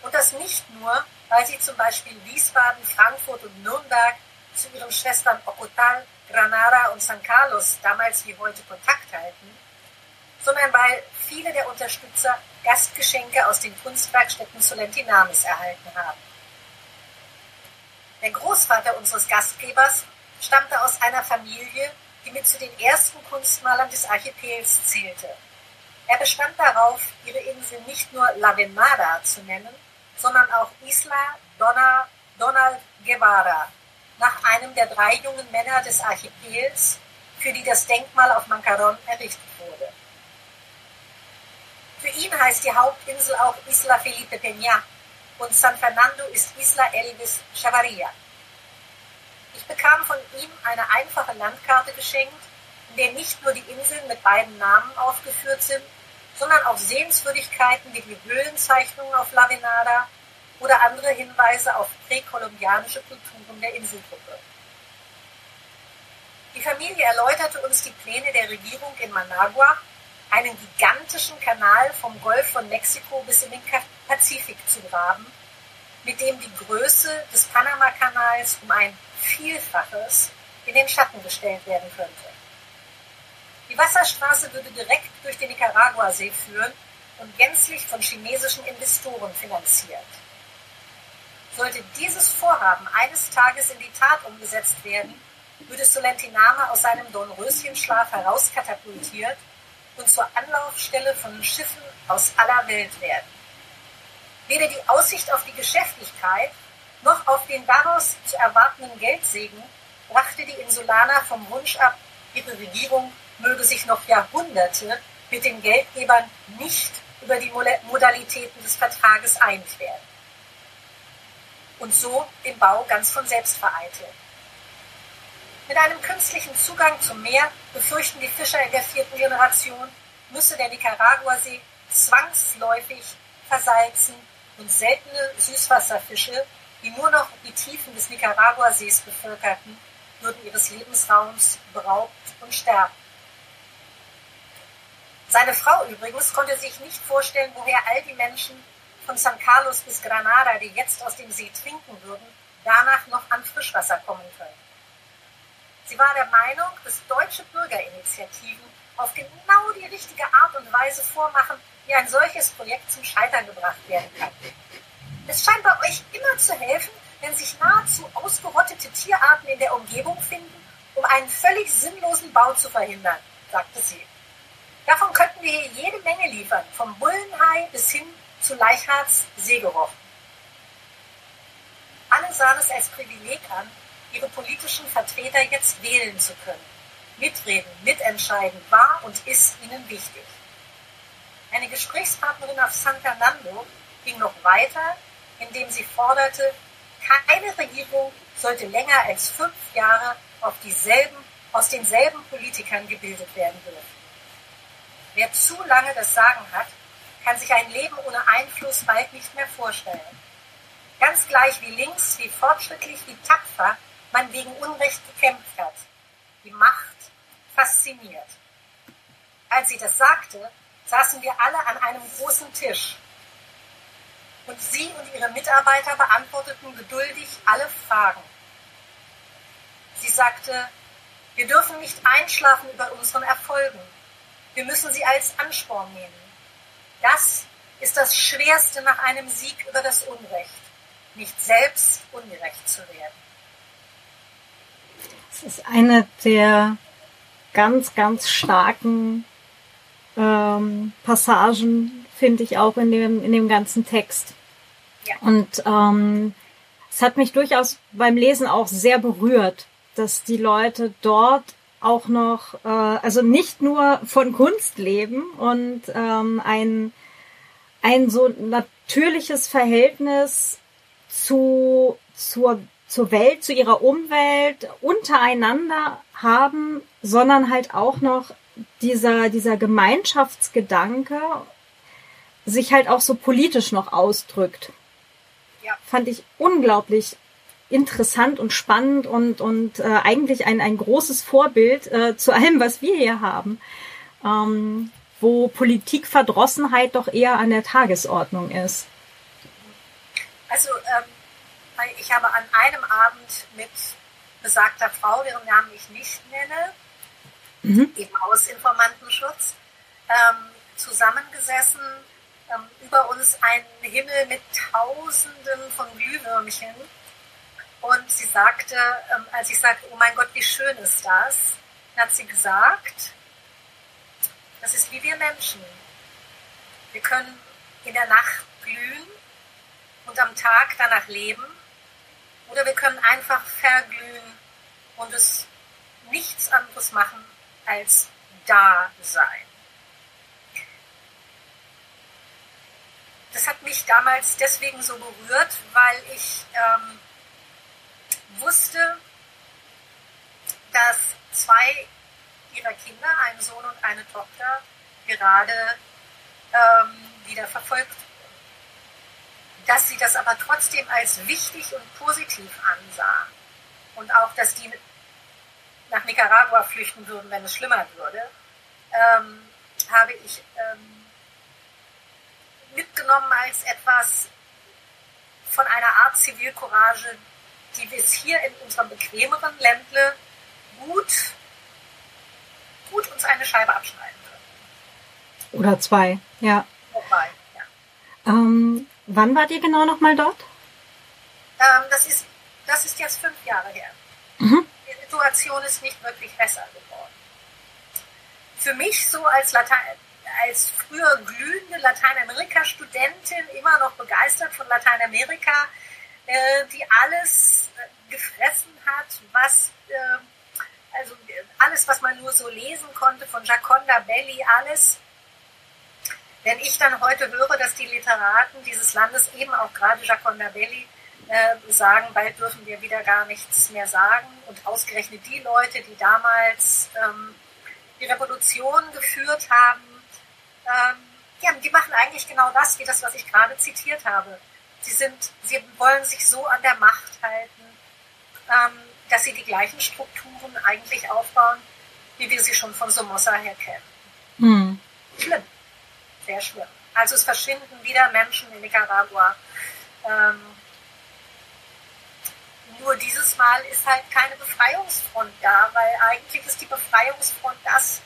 Und das nicht nur, weil sie zum Beispiel Wiesbaden, Frankfurt und Nürnberg zu ihren Schwestern Ocotal, Granada und San Carlos damals wie heute Kontakt halten, sondern weil viele der Unterstützer Gastgeschenke aus den Kunstwerkstätten Solentinamis erhalten haben. Der Großvater unseres Gastgebers stammte aus einer Familie, die mit zu den ersten Kunstmalern des Archipels zählte. Er bestand darauf, ihre Insel nicht nur La Venada zu nennen, sondern auch Isla Donna, Donald Guevara, nach einem der drei jungen Männer des Archipels, für die das Denkmal auf Mancaron errichtet wurde. Für ihn heißt die Hauptinsel auch Isla Felipe Peña und San Fernando ist Isla Elvis Chavarria. Bekam von ihm eine einfache Landkarte geschenkt, in der nicht nur die Inseln mit beiden Namen aufgeführt sind, sondern auch Sehenswürdigkeiten wie die Höhlenzeichnungen auf La Venada oder andere Hinweise auf präkolumbianische Kulturen der Inselgruppe. Die Familie erläuterte uns die Pläne der Regierung in Managua, einen gigantischen Kanal vom Golf von Mexiko bis in den Pazifik zu graben, mit dem die Größe des Panama-Kanals um ein Vielfaches in den Schatten gestellt werden könnte. Die Wasserstraße würde direkt durch den Nicaragua-See führen und gänzlich von chinesischen Investoren finanziert. Sollte dieses Vorhaben eines Tages in die Tat umgesetzt werden, würde Solentiname aus seinem Dornröschenschlaf herauskatapultiert und zur Anlaufstelle von Schiffen aus aller Welt werden. Weder die Aussicht auf die Geschäftigkeit noch auf den daraus zu erwartenden Geldsegen brachte die Insulaner vom Wunsch ab, ihre Regierung möge sich noch Jahrhunderte mit den Geldgebern nicht über die Modalitäten des Vertrages einig werden. Und so den Bau ganz von selbst vereiteln. Mit einem künstlichen Zugang zum Meer befürchten die Fischer in der vierten Generation, müsse der Nicaragua-See zwangsläufig versalzen und seltene Süßwasserfische die nur noch die Tiefen des Nicaragua-Sees bevölkerten, würden ihres Lebensraums beraubt und sterben. Seine Frau übrigens konnte sich nicht vorstellen, woher all die Menschen von San Carlos bis Granada, die jetzt aus dem See trinken würden, danach noch an Frischwasser kommen können. Sie war der Meinung, dass deutsche Bürgerinitiativen auf genau die richtige Art und Weise vormachen, wie ein solches Projekt zum Scheitern gebracht werden kann. Es scheint bei euch immer zu helfen, wenn sich nahezu ausgerottete Tierarten in der Umgebung finden, um einen völlig sinnlosen Bau zu verhindern, sagte sie. Davon könnten wir hier jede Menge liefern, vom Bullenhai bis hin zu Leichhards Seegerochen. Alle sahen es als Privileg an, ihre politischen Vertreter jetzt wählen zu können. Mitreden, mitentscheiden war und ist ihnen wichtig. Eine Gesprächspartnerin auf San Fernando ging noch weiter, indem sie forderte, keine Regierung sollte länger als fünf Jahre auf dieselben, aus denselben Politikern gebildet werden dürfen. Wer zu lange das Sagen hat, kann sich ein Leben ohne Einfluss bald nicht mehr vorstellen. Ganz gleich wie links, wie fortschrittlich, wie tapfer man gegen Unrecht gekämpft hat. Die Macht fasziniert. Als sie das sagte, saßen wir alle an einem großen Tisch. Und sie und ihre Mitarbeiter beantworteten geduldig alle Fragen. Sie sagte, wir dürfen nicht einschlafen über unseren Erfolgen. Wir müssen sie als Ansporn nehmen. Das ist das Schwerste nach einem Sieg über das Unrecht, nicht selbst ungerecht zu werden. Es ist eine der ganz, ganz starken ähm, Passagen, finde ich auch in dem, in dem ganzen Text. Und ähm, es hat mich durchaus beim Lesen auch sehr berührt, dass die Leute dort auch noch, äh, also nicht nur von Kunst leben und ähm, ein, ein so natürliches Verhältnis zu, zur, zur Welt, zu ihrer Umwelt untereinander haben, sondern halt auch noch dieser, dieser Gemeinschaftsgedanke sich halt auch so politisch noch ausdrückt. Ja. Fand ich unglaublich interessant und spannend und, und äh, eigentlich ein, ein großes Vorbild äh, zu allem, was wir hier haben, ähm, wo Politikverdrossenheit doch eher an der Tagesordnung ist. Also ähm, ich habe an einem Abend mit besagter Frau, deren Namen ich nicht nenne, mhm. eben aus Informantenschutz, ähm, zusammengesessen, ähm, über uns ein Himmel mit Tausenden von Glühwürmchen und sie sagte, ähm, als ich sagte, oh mein Gott, wie schön ist das, hat sie gesagt, das ist wie wir Menschen. Wir können in der Nacht glühen und am Tag danach leben. Oder wir können einfach verglühen und es nichts anderes machen als da sein. Das hat mich damals deswegen so berührt, weil ich ähm, wusste, dass zwei ihrer Kinder, ein Sohn und eine Tochter, gerade ähm, wieder verfolgt wurden. Dass sie das aber trotzdem als wichtig und positiv ansah und auch, dass die nach Nicaragua flüchten würden, wenn es schlimmer würde, ähm, habe ich ähm, mitgenommen als etwas von einer Art Zivilcourage, die wir es hier in unserem bequemeren Ländle gut, gut uns eine Scheibe abschneiden können. Oder zwei, ja. Wobei, ja. Ähm, wann wart ihr genau nochmal dort? Ähm, das, ist, das ist jetzt fünf Jahre her. Mhm. Die Situation ist nicht wirklich besser geworden. Für mich so als Latein, als früher glühende Lateinamerika-Studentin, immer noch begeistert von Lateinamerika, äh, die alles äh, gefressen hat, was äh, also alles, was man nur so lesen konnte, von Jaconda Belli, alles. Wenn ich dann heute höre, dass die Literaten dieses Landes, eben auch gerade Jaconda Belli, sagen, bald dürfen wir wieder gar nichts mehr sagen. Und ausgerechnet die Leute, die damals ähm, die Revolution geführt haben, ähm, ja, die machen eigentlich genau das, wie das, was ich gerade zitiert habe. Sie sind, sie wollen sich so an der Macht halten, ähm, dass sie die gleichen Strukturen eigentlich aufbauen, wie wir sie schon von Somoza her kennen. Mhm. Schlimm. Sehr schlimm. Also es verschwinden wieder Menschen in Nicaragua. Ähm, nur dieses Mal ist halt keine Befreiungsfront da, weil eigentlich ist die Befreiungsfront das,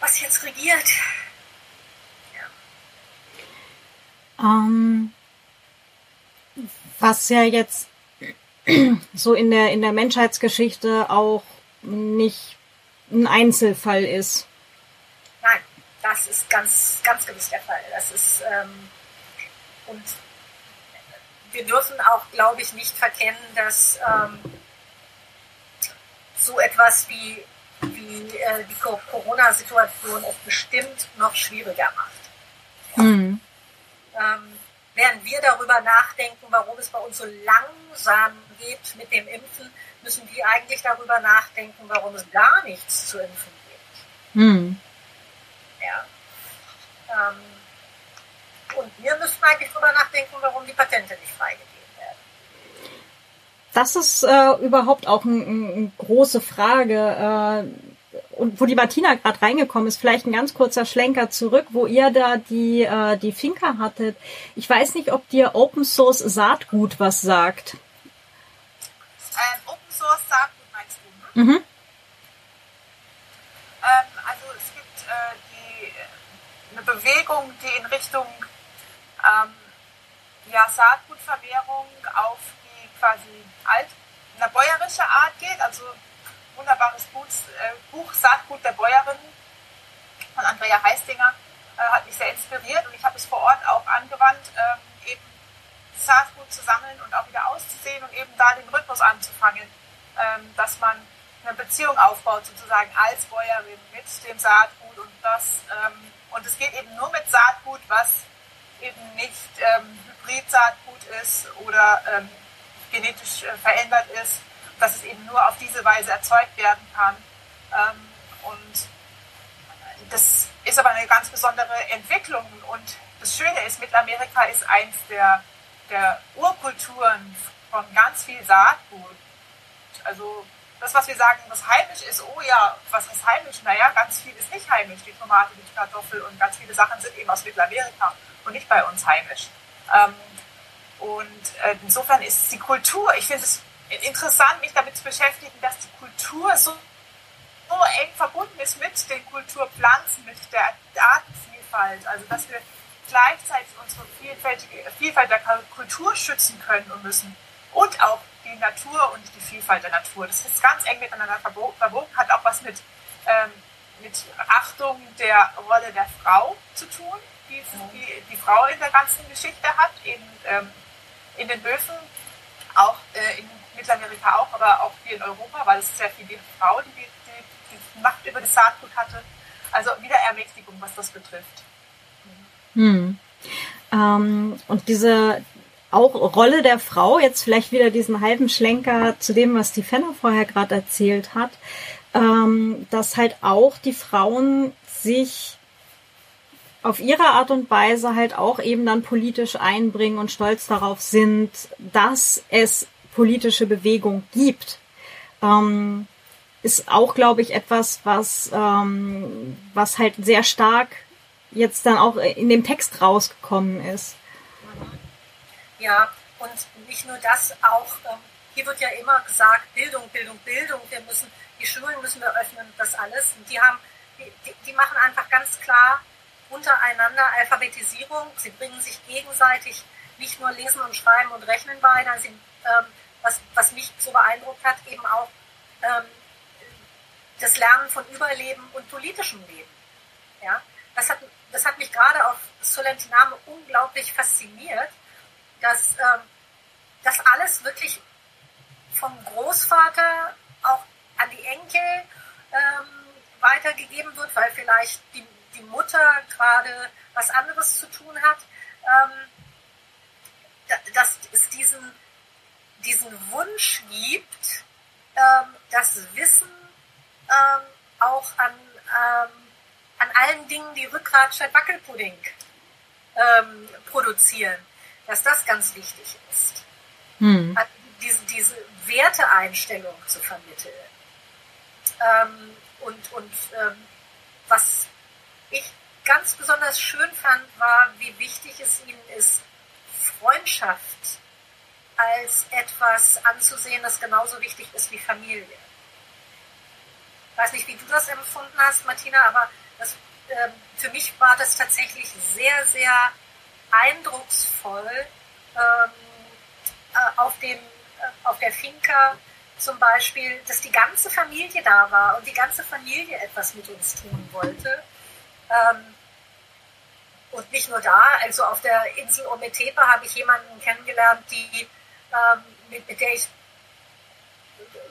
was jetzt regiert. Ähm, was ja jetzt so in der, in der Menschheitsgeschichte auch nicht ein Einzelfall ist. Nein, das ist ganz, ganz gewiss der Fall. Das ist, ähm, und wir dürfen auch, glaube ich, nicht verkennen, dass ähm, so etwas wie, wie äh, die Corona-Situation es bestimmt noch schwieriger macht. Mhm. Ähm, während wir darüber nachdenken, warum es bei uns so langsam geht mit dem Impfen, müssen die eigentlich darüber nachdenken, warum es gar nichts zu impfen gibt. Mhm. Ja. Ähm, und wir müssen eigentlich darüber nachdenken, warum die Patente nicht freigegeben werden. Das ist äh, überhaupt auch eine ein große Frage. Äh, und wo die Martina gerade reingekommen ist, vielleicht ein ganz kurzer Schlenker zurück, wo ihr da die, äh, die Finca hattet. Ich weiß nicht, ob dir Open Source Saatgut was sagt. Ähm, Open Source Saatgut meinst du? Mhm. Ähm, also es gibt äh, die, eine Bewegung, die in Richtung ähm, ja, Saatgutvermehrung auf die quasi alt, eine bäuerische Art geht, also wunderbares Buch, äh, Buch Saatgut der Bäuerin von Andrea Heistinger äh, hat mich sehr inspiriert und ich habe es vor Ort auch angewandt, äh, eben Saatgut zu sammeln und auch wieder auszusehen und eben da den Rhythmus anzufangen, ähm, dass man eine Beziehung aufbaut sozusagen als Bäuerin mit dem Saatgut und das ähm, und es geht eben nur mit Saatgut, was eben nicht ähm, Hybrid-Saatgut ist oder ähm, genetisch äh, verändert ist dass es eben nur auf diese Weise erzeugt werden kann. Ähm, und das ist aber eine ganz besondere Entwicklung. Und das Schöne ist, Mittelamerika ist eins der, der Urkulturen von ganz viel Saatgut. Also das, was wir sagen, was heimisch ist, oh ja, was ist heimisch? Naja, ganz viel ist nicht heimisch. Die Tomate, die Kartoffel und ganz viele Sachen sind eben aus Mittelamerika und nicht bei uns heimisch. Ähm, und äh, insofern ist die Kultur, ich finde es interessant, mich damit zu beschäftigen, dass die Kultur so, so eng verbunden ist mit den Kulturpflanzen, mit der Artenvielfalt. Also dass wir gleichzeitig unsere Vielfalt der Kultur schützen können und müssen. Und auch die Natur und die Vielfalt der Natur. Das ist ganz eng miteinander verbunden, hat auch was mit, ähm, mit Achtung der Rolle der Frau zu tun, die, die die Frau in der ganzen Geschichte hat, in, ähm, in den Höfen, auch äh, in Mittelamerika auch, aber auch hier in Europa, weil es sehr viele Frauen, die, die, die Macht über das Saatgut hatte. Also wieder Ermächtigung, was das betrifft. Hm. Ähm, und diese auch Rolle der Frau, jetzt vielleicht wieder diesen halben Schlenker zu dem, was die Fenner vorher gerade erzählt hat, ähm, dass halt auch die Frauen sich auf ihre Art und Weise halt auch eben dann politisch einbringen und stolz darauf sind, dass es politische Bewegung gibt, ähm, ist auch, glaube ich, etwas, was, ähm, was halt sehr stark jetzt dann auch in dem Text rausgekommen ist. Ja, und nicht nur das, auch ähm, hier wird ja immer gesagt, Bildung, Bildung, Bildung, wir müssen, die Schulen müssen wir öffnen, das alles. Und die haben, die, die machen einfach ganz klar untereinander Alphabetisierung. Sie bringen sich gegenseitig nicht nur Lesen und Schreiben und Rechnen bei, sie ähm, was, was mich so beeindruckt hat, eben auch ähm, das Lernen von Überleben und politischem Leben. Ja? Das, hat, das hat mich gerade auf Solentiname unglaublich fasziniert, dass ähm, das alles wirklich vom Großvater auch an die Enkel ähm, weitergegeben wird, weil vielleicht die, die Mutter gerade was anderes zu tun hat. Ähm, dass es diesen diesen Wunsch gibt, ähm, das Wissen ähm, auch an, ähm, an allen Dingen, die Rückgrat statt Wackelpudding ähm, produzieren, dass das ganz wichtig ist. Hm. Also diese, diese Werteeinstellung zu vermitteln. Ähm, und und ähm, was ich ganz besonders schön fand, war, wie wichtig es ihnen ist, Freundschaft als etwas anzusehen, das genauso wichtig ist wie Familie. Ich weiß nicht, wie du das empfunden hast, Martina, aber das, äh, für mich war das tatsächlich sehr, sehr eindrucksvoll ähm, äh, auf, dem, äh, auf der Finca zum Beispiel, dass die ganze Familie da war und die ganze Familie etwas mit uns tun wollte. Ähm, und nicht nur da, also auf der Insel Ometepe habe ich jemanden kennengelernt, die, ähm, mit, mit der ich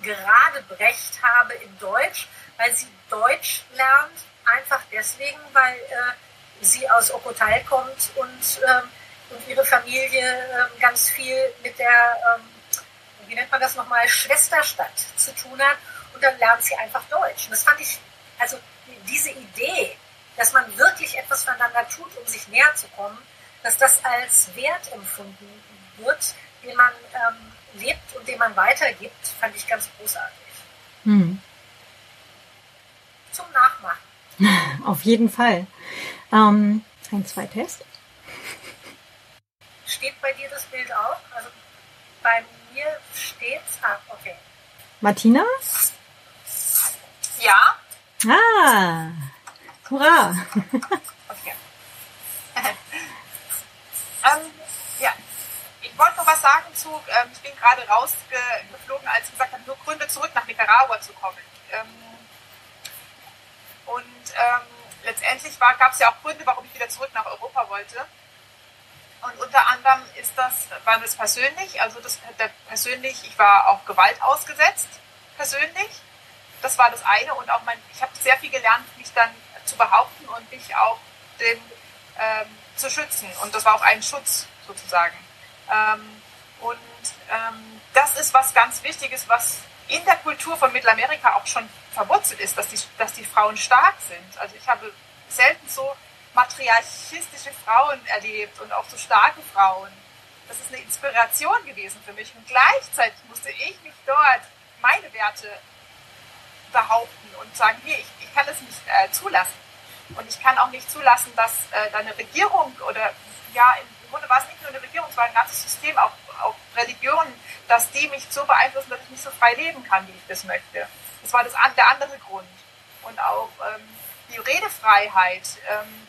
gerade Brecht habe in Deutsch, weil sie Deutsch lernt, einfach deswegen, weil äh, sie aus Okotal kommt und, ähm, und ihre Familie äh, ganz viel mit der, ähm, wie nennt man das nochmal, Schwesterstadt zu tun hat und dann lernt sie einfach Deutsch. Und das fand ich, also diese Idee, dass man wirklich etwas voneinander tut, um sich näher zu kommen, dass das als Wert empfunden wird, den man ähm, lebt und den man weitergibt, fand ich ganz großartig. Hm. Zum Nachmachen. Auf jeden Fall. Ähm, ein, zwei Test. Steht bei dir das Bild auch? Also bei mir steht's. Ah, okay. Martina? Ja. Ah, hurra. okay. ähm, ja, wollte noch was sagen zu, ähm, ich bin gerade rausgeflogen, als ich gesagt habe, nur Gründe zurück nach Nicaragua zu kommen. Ähm, und ähm, letztendlich gab es ja auch Gründe, warum ich wieder zurück nach Europa wollte. Und unter anderem ist das, war das persönlich, also das der persönlich, ich war auch Gewalt ausgesetzt, persönlich. Das war das eine und auch mein, ich habe sehr viel gelernt, mich dann zu behaupten und mich auch den, ähm, zu schützen. Und das war auch ein Schutz sozusagen. Ähm, und ähm, das ist was ganz Wichtiges, was in der Kultur von Mittelamerika auch schon verwurzelt ist, dass die, dass die Frauen stark sind. Also ich habe selten so matriarchistische Frauen erlebt und auch so starke Frauen. Das ist eine Inspiration gewesen für mich. Und gleichzeitig musste ich mich dort meine Werte behaupten und sagen, hier, ich, ich kann das nicht äh, zulassen. Und ich kann auch nicht zulassen, dass äh, da Regierung oder ja, im Grunde war es nicht nur eine Regierung, es war ein ganzes System, auch, auch Religionen, dass die mich so beeinflussen, dass ich nicht so frei leben kann, wie ich das möchte. Das war das, der andere Grund. Und auch ähm, die Redefreiheit, ähm,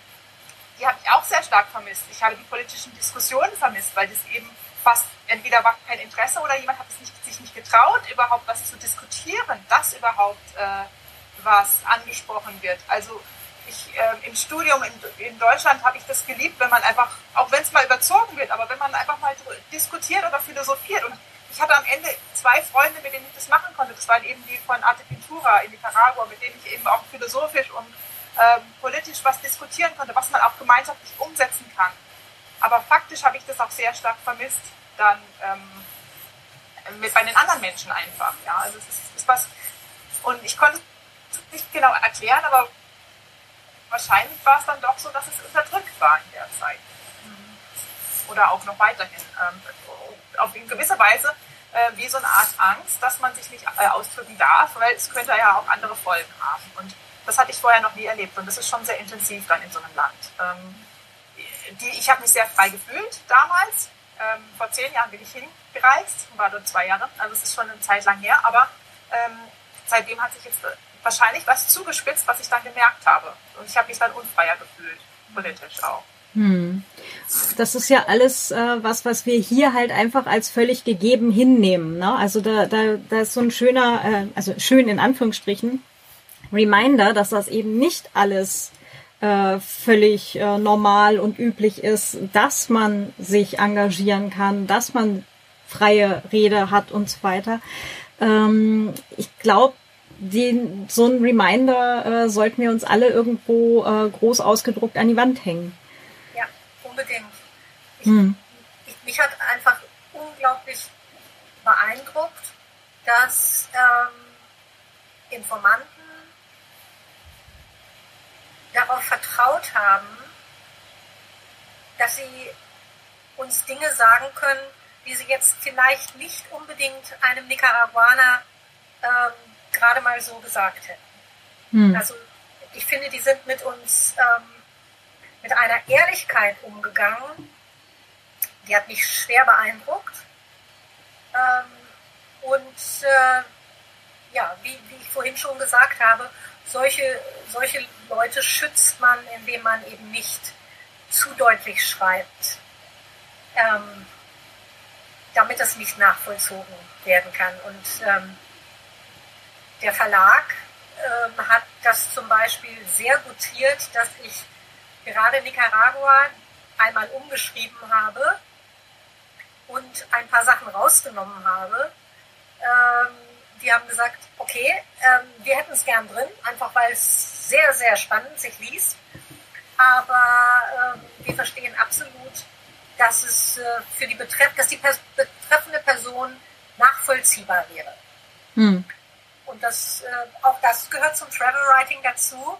die habe ich auch sehr stark vermisst. Ich habe die politischen Diskussionen vermisst, weil das eben fast entweder war kein Interesse oder jemand hat es nicht, sich nicht getraut, überhaupt was zu diskutieren, dass überhaupt äh, was angesprochen wird. Also ich, äh, im Studium in, in Deutschland habe ich das geliebt, wenn man einfach, auch wenn es mal überzogen wird, aber wenn man einfach mal diskutiert oder philosophiert. Und ich hatte am Ende zwei Freunde, mit denen ich das machen konnte. Das waren eben die von Arte Pintura in Nicaragua, mit denen ich eben auch philosophisch und ähm, politisch was diskutieren konnte, was man auch gemeinschaftlich umsetzen kann. Aber faktisch habe ich das auch sehr stark vermisst, dann ähm, mit, bei den anderen Menschen einfach. Ja, also es ist, ist was, und ich konnte es nicht genau erklären, aber wahrscheinlich war es dann doch so, dass es unterdrückt war in der Zeit. Mhm. Oder auch noch weiterhin. Ähm, auf in gewisser Weise äh, wie so eine Art Angst, dass man sich nicht äh, ausdrücken darf, weil es könnte ja auch andere Folgen haben. Und das hatte ich vorher noch nie erlebt und das ist schon sehr intensiv dann in so einem Land. Ähm, die, ich habe mich sehr frei gefühlt damals. Ähm, vor zehn Jahren bin ich hingereist, war dort zwei Jahre, also es ist schon eine Zeit lang her, aber seitdem hat sich jetzt wahrscheinlich was zugespitzt, was ich dann gemerkt habe. Und ich habe mich dann unfreier gefühlt, politisch auch. Hm. Das ist ja alles äh, was, was wir hier halt einfach als völlig gegeben hinnehmen. Ne? Also da, da, da ist so ein schöner, äh, also schön in Anführungsstrichen, Reminder, dass das eben nicht alles äh, völlig äh, normal und üblich ist, dass man sich engagieren kann, dass man freie Rede hat und so weiter. Ähm, ich glaube, den, so ein Reminder äh, sollten wir uns alle irgendwo äh, groß ausgedruckt an die Wand hängen. Ja, unbedingt. Ich, hm. ich, mich hat einfach unglaublich beeindruckt, dass ähm, Informanten darauf vertraut haben, dass sie uns Dinge sagen können, die sie jetzt vielleicht nicht unbedingt einem Nicaraguaner ähm, gerade mal so gesagt hätten. Hm. Also ich finde, die sind mit uns ähm, mit einer Ehrlichkeit umgegangen, die hat mich schwer beeindruckt. Ähm, und äh, ja, wie, wie ich vorhin schon gesagt habe, solche, solche Leute schützt man, indem man eben nicht zu deutlich schreibt, ähm, damit es nicht nachvollzogen werden kann. Und ähm, der Verlag ähm, hat das zum Beispiel sehr gutiert, dass ich gerade Nicaragua einmal umgeschrieben habe und ein paar Sachen rausgenommen habe. Ähm, die haben gesagt, okay, ähm, wir hätten es gern drin, einfach weil es sehr, sehr spannend sich liest. Aber ähm, wir verstehen absolut, dass es äh, für die Betreff dass die betreffende Person nachvollziehbar wäre. Hm. Und das, äh, auch das gehört zum Travel Writing dazu,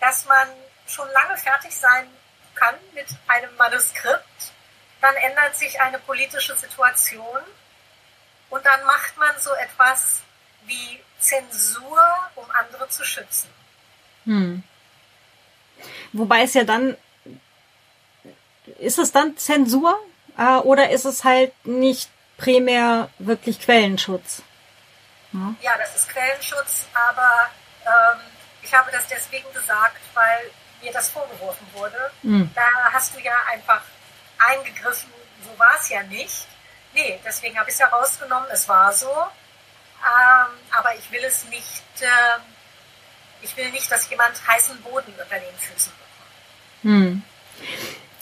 dass man schon lange fertig sein kann mit einem Manuskript. Dann ändert sich eine politische Situation und dann macht man so etwas wie Zensur, um andere zu schützen. Hm. Wobei es ja dann, ist es dann Zensur äh, oder ist es halt nicht primär wirklich Quellenschutz? Ja, ja das ist Quellenschutz, aber ähm, ich habe das deswegen gesagt, weil mir das vorgeworfen wurde. Mhm. Da hast du ja einfach eingegriffen, so war es ja nicht. Nee, deswegen habe ich es ja rausgenommen, es war so. Ähm, aber ich will es nicht, äh, ich will nicht, dass jemand heißen Boden unter den Füßen bekommt. Hm.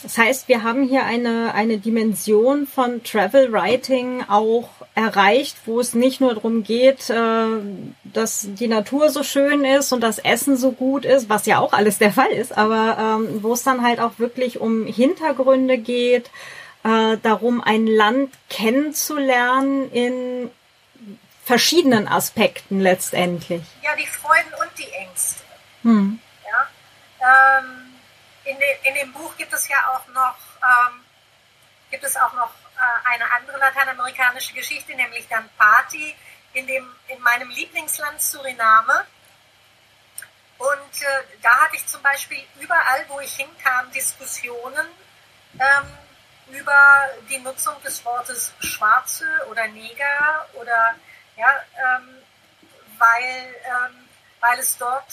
Das heißt, wir haben hier eine, eine Dimension von Travel Writing auch erreicht, wo es nicht nur darum geht, äh, dass die Natur so schön ist und das Essen so gut ist, was ja auch alles der Fall ist, aber ähm, wo es dann halt auch wirklich um Hintergründe geht, äh, darum, ein Land kennenzulernen in verschiedenen Aspekten letztendlich. Ja, die Freuden und die Ängste. Hm. Ja, ähm, in, de, in dem Buch gibt es ja auch noch, ähm, gibt es auch noch äh, eine andere lateinamerikanische Geschichte, nämlich dann Party in, dem, in meinem Lieblingsland Suriname. Und äh, da hatte ich zum Beispiel überall, wo ich hinkam, Diskussionen ähm, über die Nutzung des Wortes Schwarze oder Neger oder ja, ähm, weil, ähm, weil es dort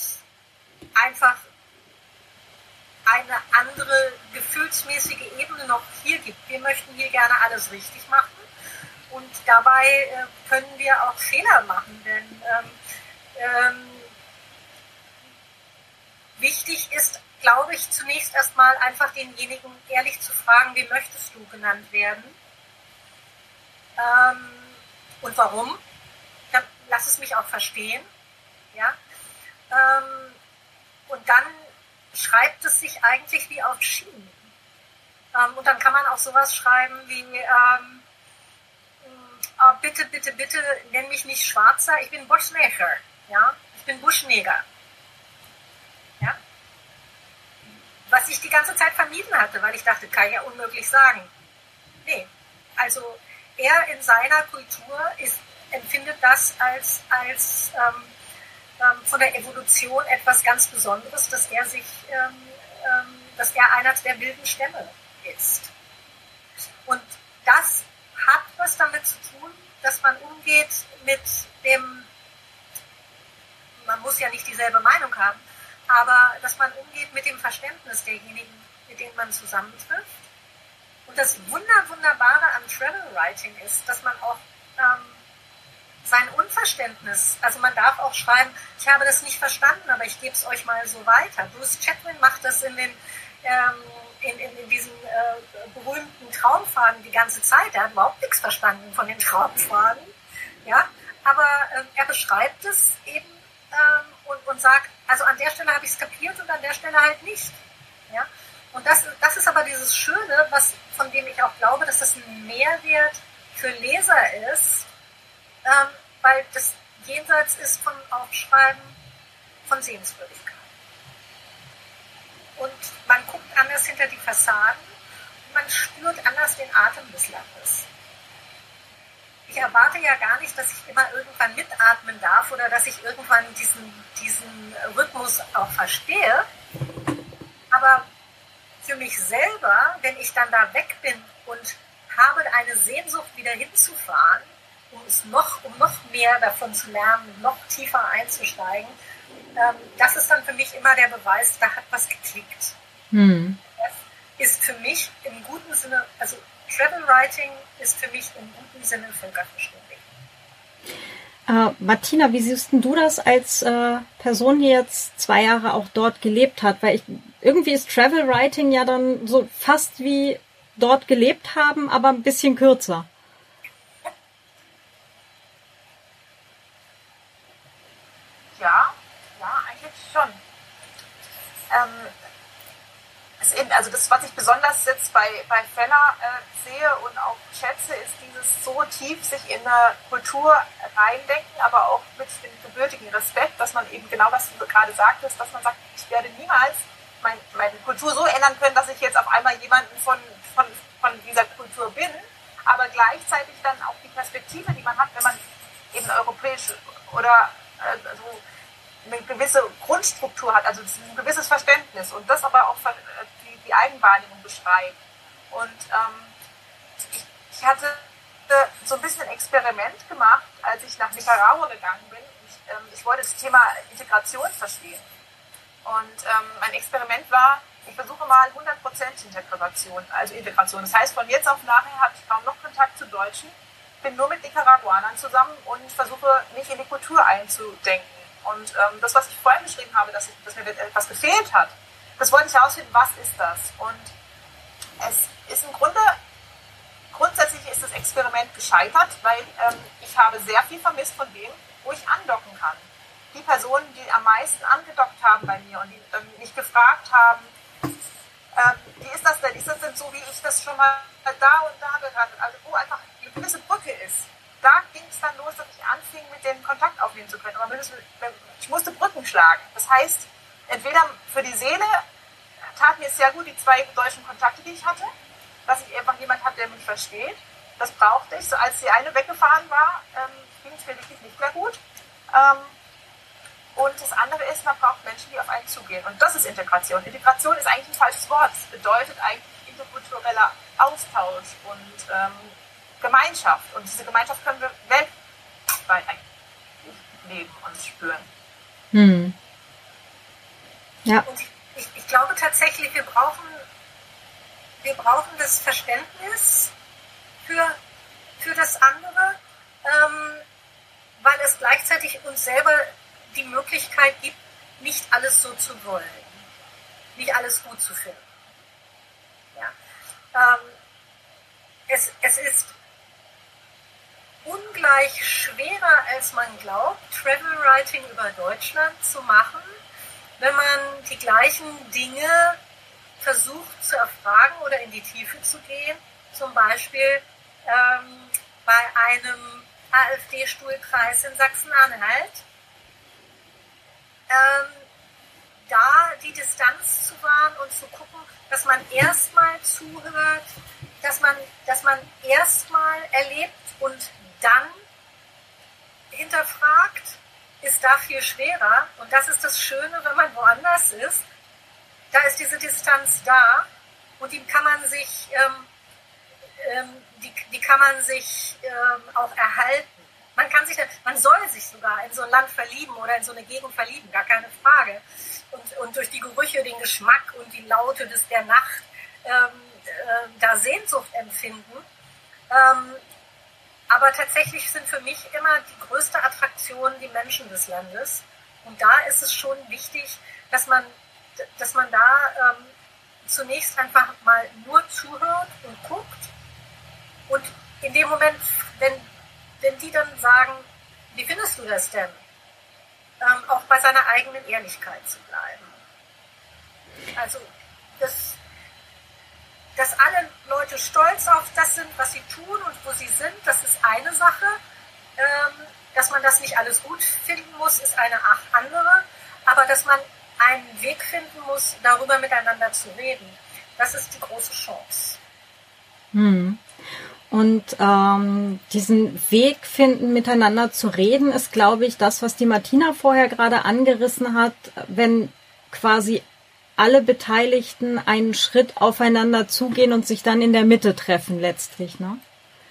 einfach eine andere gefühlsmäßige Ebene noch hier gibt. Wir möchten hier gerne alles richtig machen und dabei äh, können wir auch Fehler machen, denn ähm, ähm, wichtig ist, glaube ich, zunächst erstmal einfach denjenigen ehrlich zu fragen, wie möchtest du genannt werden ähm, und warum. Lass es mich auch verstehen. Ja? Ähm, und dann schreibt es sich eigentlich wie auf Schienen. Ähm, und dann kann man auch sowas schreiben wie, ähm, oh, bitte, bitte, bitte, nenn mich nicht Schwarzer, ich bin Buschneger. Ja? Ich bin Buschneger. Ja? Was ich die ganze Zeit vermieden hatte, weil ich dachte, kann ich ja unmöglich sagen. Nee, also er in seiner Kultur ist, empfindet das als, als ähm, ähm, von der Evolution etwas ganz Besonderes, dass er sich, ähm, ähm, dass er einer der wilden Stämme ist. Und das hat was damit zu tun, dass man umgeht mit dem, man muss ja nicht dieselbe Meinung haben, aber dass man umgeht mit dem Verständnis derjenigen, mit denen man zusammentrifft. Und das Wunder, Wunderbare am Travel Writing ist, dass man auch ähm, sein Unverständnis, also man darf auch schreiben, ich habe das nicht verstanden, aber ich gebe es euch mal so weiter. Bruce Chatwin macht das in den ähm, in, in, in diesen äh, berühmten Traumfaden die ganze Zeit. Er hat überhaupt nichts verstanden von den Traumfaden. Ja, aber äh, er beschreibt es eben ähm, und, und sagt, also an der Stelle habe ich es kapiert und an der Stelle halt nicht. Ja? Und das, das ist aber dieses Schöne, was, von dem ich auch glaube, dass das ein Mehrwert für Leser ist, ähm, weil das jenseits ist von Aufschreiben von Sehenswürdigkeit. Und man guckt anders hinter die Fassaden und man spürt anders den Atem des Landes. Ich erwarte ja gar nicht, dass ich immer irgendwann mitatmen darf oder dass ich irgendwann diesen, diesen Rhythmus auch verstehe. Aber für mich selber, wenn ich dann da weg bin und habe eine Sehnsucht, wieder hinzufahren, um es noch, um noch mehr davon zu lernen, noch tiefer einzusteigen, ähm, das ist dann für mich immer der Beweis, da hat was geklickt. Hm. Das ist für mich im guten Sinne, also Travel Writing ist für mich im guten Sinne völkerverständig. Äh, Martina, wie siehst du das als äh, Person, die jetzt zwei Jahre auch dort gelebt hat? Weil ich, irgendwie ist Travel Writing ja dann so fast wie dort gelebt haben, aber ein bisschen kürzer. Ja, ja, eigentlich schon. Ähm, also das, was ich besonders jetzt bei, bei Fenner äh, sehe und auch schätze, ist dieses so tief sich in eine Kultur reindenken, aber auch mit dem gebürtigen Respekt, dass man eben genau, was du gerade sagtest, dass man sagt, ich werde niemals mein, meine Kultur so ändern können, dass ich jetzt auf einmal jemanden von, von, von dieser Kultur bin, aber gleichzeitig dann auch die Perspektive, die man hat, wenn man eben europäisch oder äh, also eine gewisse Grundstruktur hat, also ein gewisses Verständnis und das aber auch die, die Eigenwahrnehmung beschreibt. Und ähm, ich, ich, hatte so ein bisschen ein Experiment gemacht, als ich nach Nicaragua gegangen bin. Ich, ähm, ich wollte das Thema Integration verstehen. Und ähm, mein Experiment war, ich versuche mal 100% Integration, also Integration. Das heißt, von jetzt auf nachher habe ich kaum noch Kontakt zu Deutschen, bin nur mit Nicaraguanern zusammen und versuche, mich in die Kultur einzudenken. Und ähm, das, was ich vorhin beschrieben habe, dass, ich, dass mir etwas gefehlt hat, das wollte ich herausfinden, was ist das? Und es ist im Grunde, grundsätzlich ist das Experiment gescheitert, weil ähm, ich habe sehr viel vermisst von dem, wo ich andocken kann. Die Personen, die am meisten angedockt haben bei mir und die ähm, mich gefragt haben, ähm, wie ist das denn? Ist das denn so, wie ich das schon mal da und da gehört habe? Also wo einfach eine gewisse Brücke ist da ging es dann los, dass ich anfing, mit denen Kontakt aufnehmen zu können. Aber ich musste Brücken schlagen. Das heißt, entweder für die Seele tat mir sehr gut die zwei deutschen Kontakte, die ich hatte, dass ich einfach jemand habe, der mich versteht. Das brauchte ich. So als die eine weggefahren war, ähm, ging es mir wirklich nicht mehr gut. Ähm, und das andere ist, man braucht Menschen, die auf einen zugehen. Und das ist Integration. Integration ist eigentlich ein falsches Wort. Es bedeutet eigentlich interkultureller Austausch und ähm, Gemeinschaft. Und diese Gemeinschaft können wir weltweit leben und spüren. Hm. Ja. Und ich, ich, ich, glaube tatsächlich, wir brauchen, wir brauchen das Verständnis für, für das andere, ähm, weil es gleichzeitig uns selber die Möglichkeit gibt, nicht alles so zu wollen, nicht alles gut zu finden. Ja. Ähm, es, es ist ungleich schwerer, als man glaubt, Travel Writing über Deutschland zu machen, wenn man die gleichen Dinge versucht zu erfragen oder in die Tiefe zu gehen. Zum Beispiel ähm, bei einem AfD-Stuhlkreis in Sachsen-Anhalt. Ähm, da die Distanz zu wahren und zu gucken, dass man erstmal zuhört, dass man, dass man erstmal erlebt und dann hinterfragt, ist da viel schwerer. Und das ist das Schöne, wenn man woanders ist. Da ist diese Distanz da und die kann man sich, ähm, ähm, die, die kann man sich ähm, auch erhalten. Man kann sich, man soll sich sogar in so ein Land verlieben oder in so eine Gegend verlieben, gar keine Frage. Und, und durch die Gerüche, den Geschmack und die Laute des, der Nacht ähm, äh, da Sehnsucht empfinden. Aber tatsächlich sind für mich immer die größte Attraktion die Menschen des Landes. Und da ist es schon wichtig, dass man, dass man da ähm, zunächst einfach mal nur zuhört und guckt. Und in dem Moment, wenn, wenn die dann sagen, wie findest du das denn? Ähm, auch bei seiner eigenen Ehrlichkeit zu bleiben. Also das dass alle Leute stolz auf das sind, was sie tun und wo sie sind, das ist eine Sache. Ähm, dass man das nicht alles gut finden muss, ist eine andere. Aber dass man einen Weg finden muss, darüber miteinander zu reden, das ist die große Chance. Hm. Und ähm, diesen Weg finden, miteinander zu reden, ist, glaube ich, das, was die Martina vorher gerade angerissen hat, wenn quasi alle Beteiligten einen Schritt aufeinander zugehen und sich dann in der Mitte treffen letztlich, ne?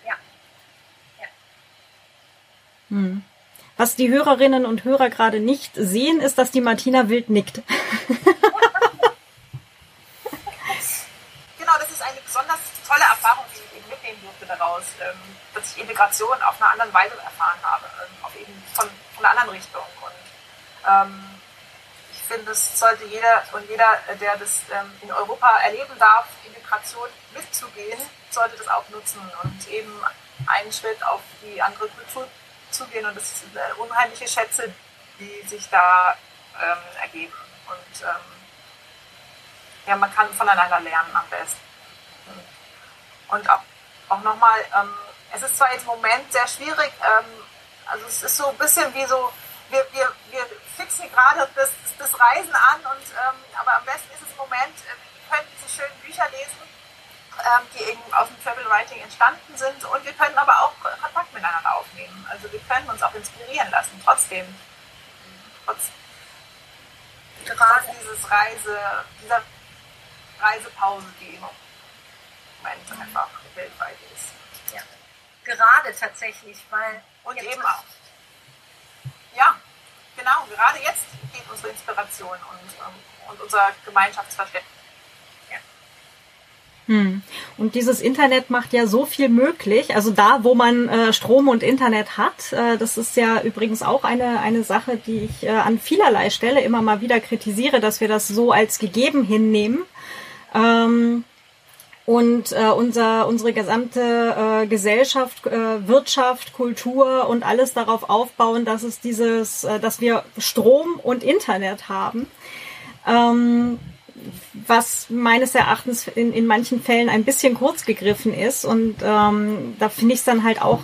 Ja. ja. Hm. Was die Hörerinnen und Hörer gerade nicht sehen, ist, dass die Martina wild nickt. genau, besonders tolle Erfahrung, die ich eben mitnehmen durfte daraus, ähm, dass ich Integration auf einer anderen Weise erfahren habe, ähm, auf eben von, von einer anderen Richtung. Und ähm, finde, es sollte jeder und jeder, der das ähm, in Europa erleben darf, Integration mitzugehen, sollte das auch nutzen und eben einen Schritt auf die andere Kultur zugehen. Und das sind äh, unheimliche Schätze, die sich da ähm, ergeben. Und ähm, ja, man kann voneinander lernen am besten. Und auch, auch nochmal, ähm, es ist zwar jetzt im Moment sehr schwierig, ähm, also es ist so ein bisschen wie so, wir, wir, wir fixen gerade das, das Reisen an, und, ähm, aber am besten ist es im Moment, äh, wir können diese schönen Bücher lesen, ähm, die eben aus dem Travel Writing entstanden sind und wir können aber auch Kontakt miteinander aufnehmen. Also wir können uns auch inspirieren lassen, trotzdem. Trotz, gerade dieses Reise, dieser Reisepause, die im Moment einfach weltweit ist. Ja. Gerade tatsächlich, weil. Und eben auch. Ja, genau, gerade jetzt geht unsere Inspiration und, ähm, und unser Gemeinschaftsverständnis. Hm. Und dieses Internet macht ja so viel möglich. Also da, wo man äh, Strom und Internet hat, äh, das ist ja übrigens auch eine, eine Sache, die ich äh, an vielerlei Stelle immer mal wieder kritisiere, dass wir das so als gegeben hinnehmen. Ähm, und äh, unser, unsere gesamte äh, Gesellschaft, äh, Wirtschaft, Kultur und alles darauf aufbauen, dass es dieses, äh, dass wir Strom und Internet haben. Ähm, was meines Erachtens in, in manchen Fällen ein bisschen kurz gegriffen ist. Und ähm, da finde ich es dann halt auch,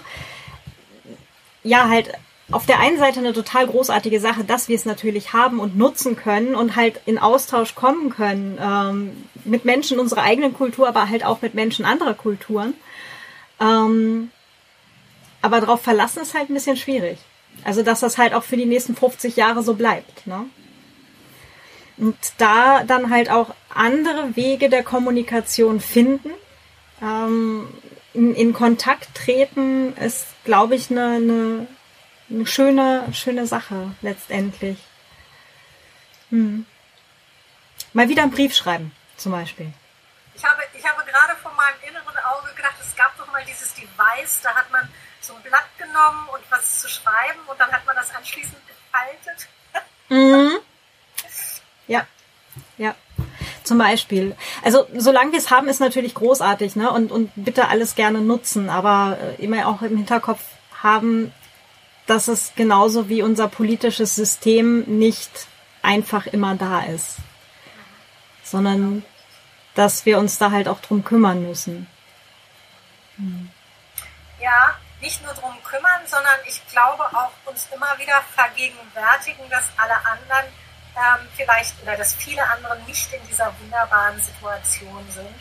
ja, halt auf der einen Seite eine total großartige Sache, dass wir es natürlich haben und nutzen können und halt in Austausch kommen können ähm, mit Menschen unserer eigenen Kultur, aber halt auch mit Menschen anderer Kulturen. Ähm, aber darauf verlassen ist halt ein bisschen schwierig. Also, dass das halt auch für die nächsten 50 Jahre so bleibt. Ne? Und da dann halt auch andere Wege der Kommunikation finden, ähm, in, in Kontakt treten, ist, glaube ich, eine, eine, eine schöne, schöne Sache letztendlich. Hm. Mal wieder einen Brief schreiben, zum Beispiel. Ich habe, ich habe gerade von meinem inneren Auge gedacht, es gab doch mal dieses Device, da hat man so ein Blatt genommen und was zu schreiben und dann hat man das anschließend gefaltet. Mhm. Ja, ja. Zum Beispiel. Also solange wir es haben, ist natürlich großartig, ne? Und, und bitte alles gerne nutzen, aber äh, immer auch im Hinterkopf haben, dass es genauso wie unser politisches System nicht einfach immer da ist. Sondern dass wir uns da halt auch drum kümmern müssen. Hm. Ja, nicht nur drum kümmern, sondern ich glaube auch uns immer wieder vergegenwärtigen, dass alle anderen ähm, vielleicht oder dass viele andere nicht in dieser wunderbaren Situation sind,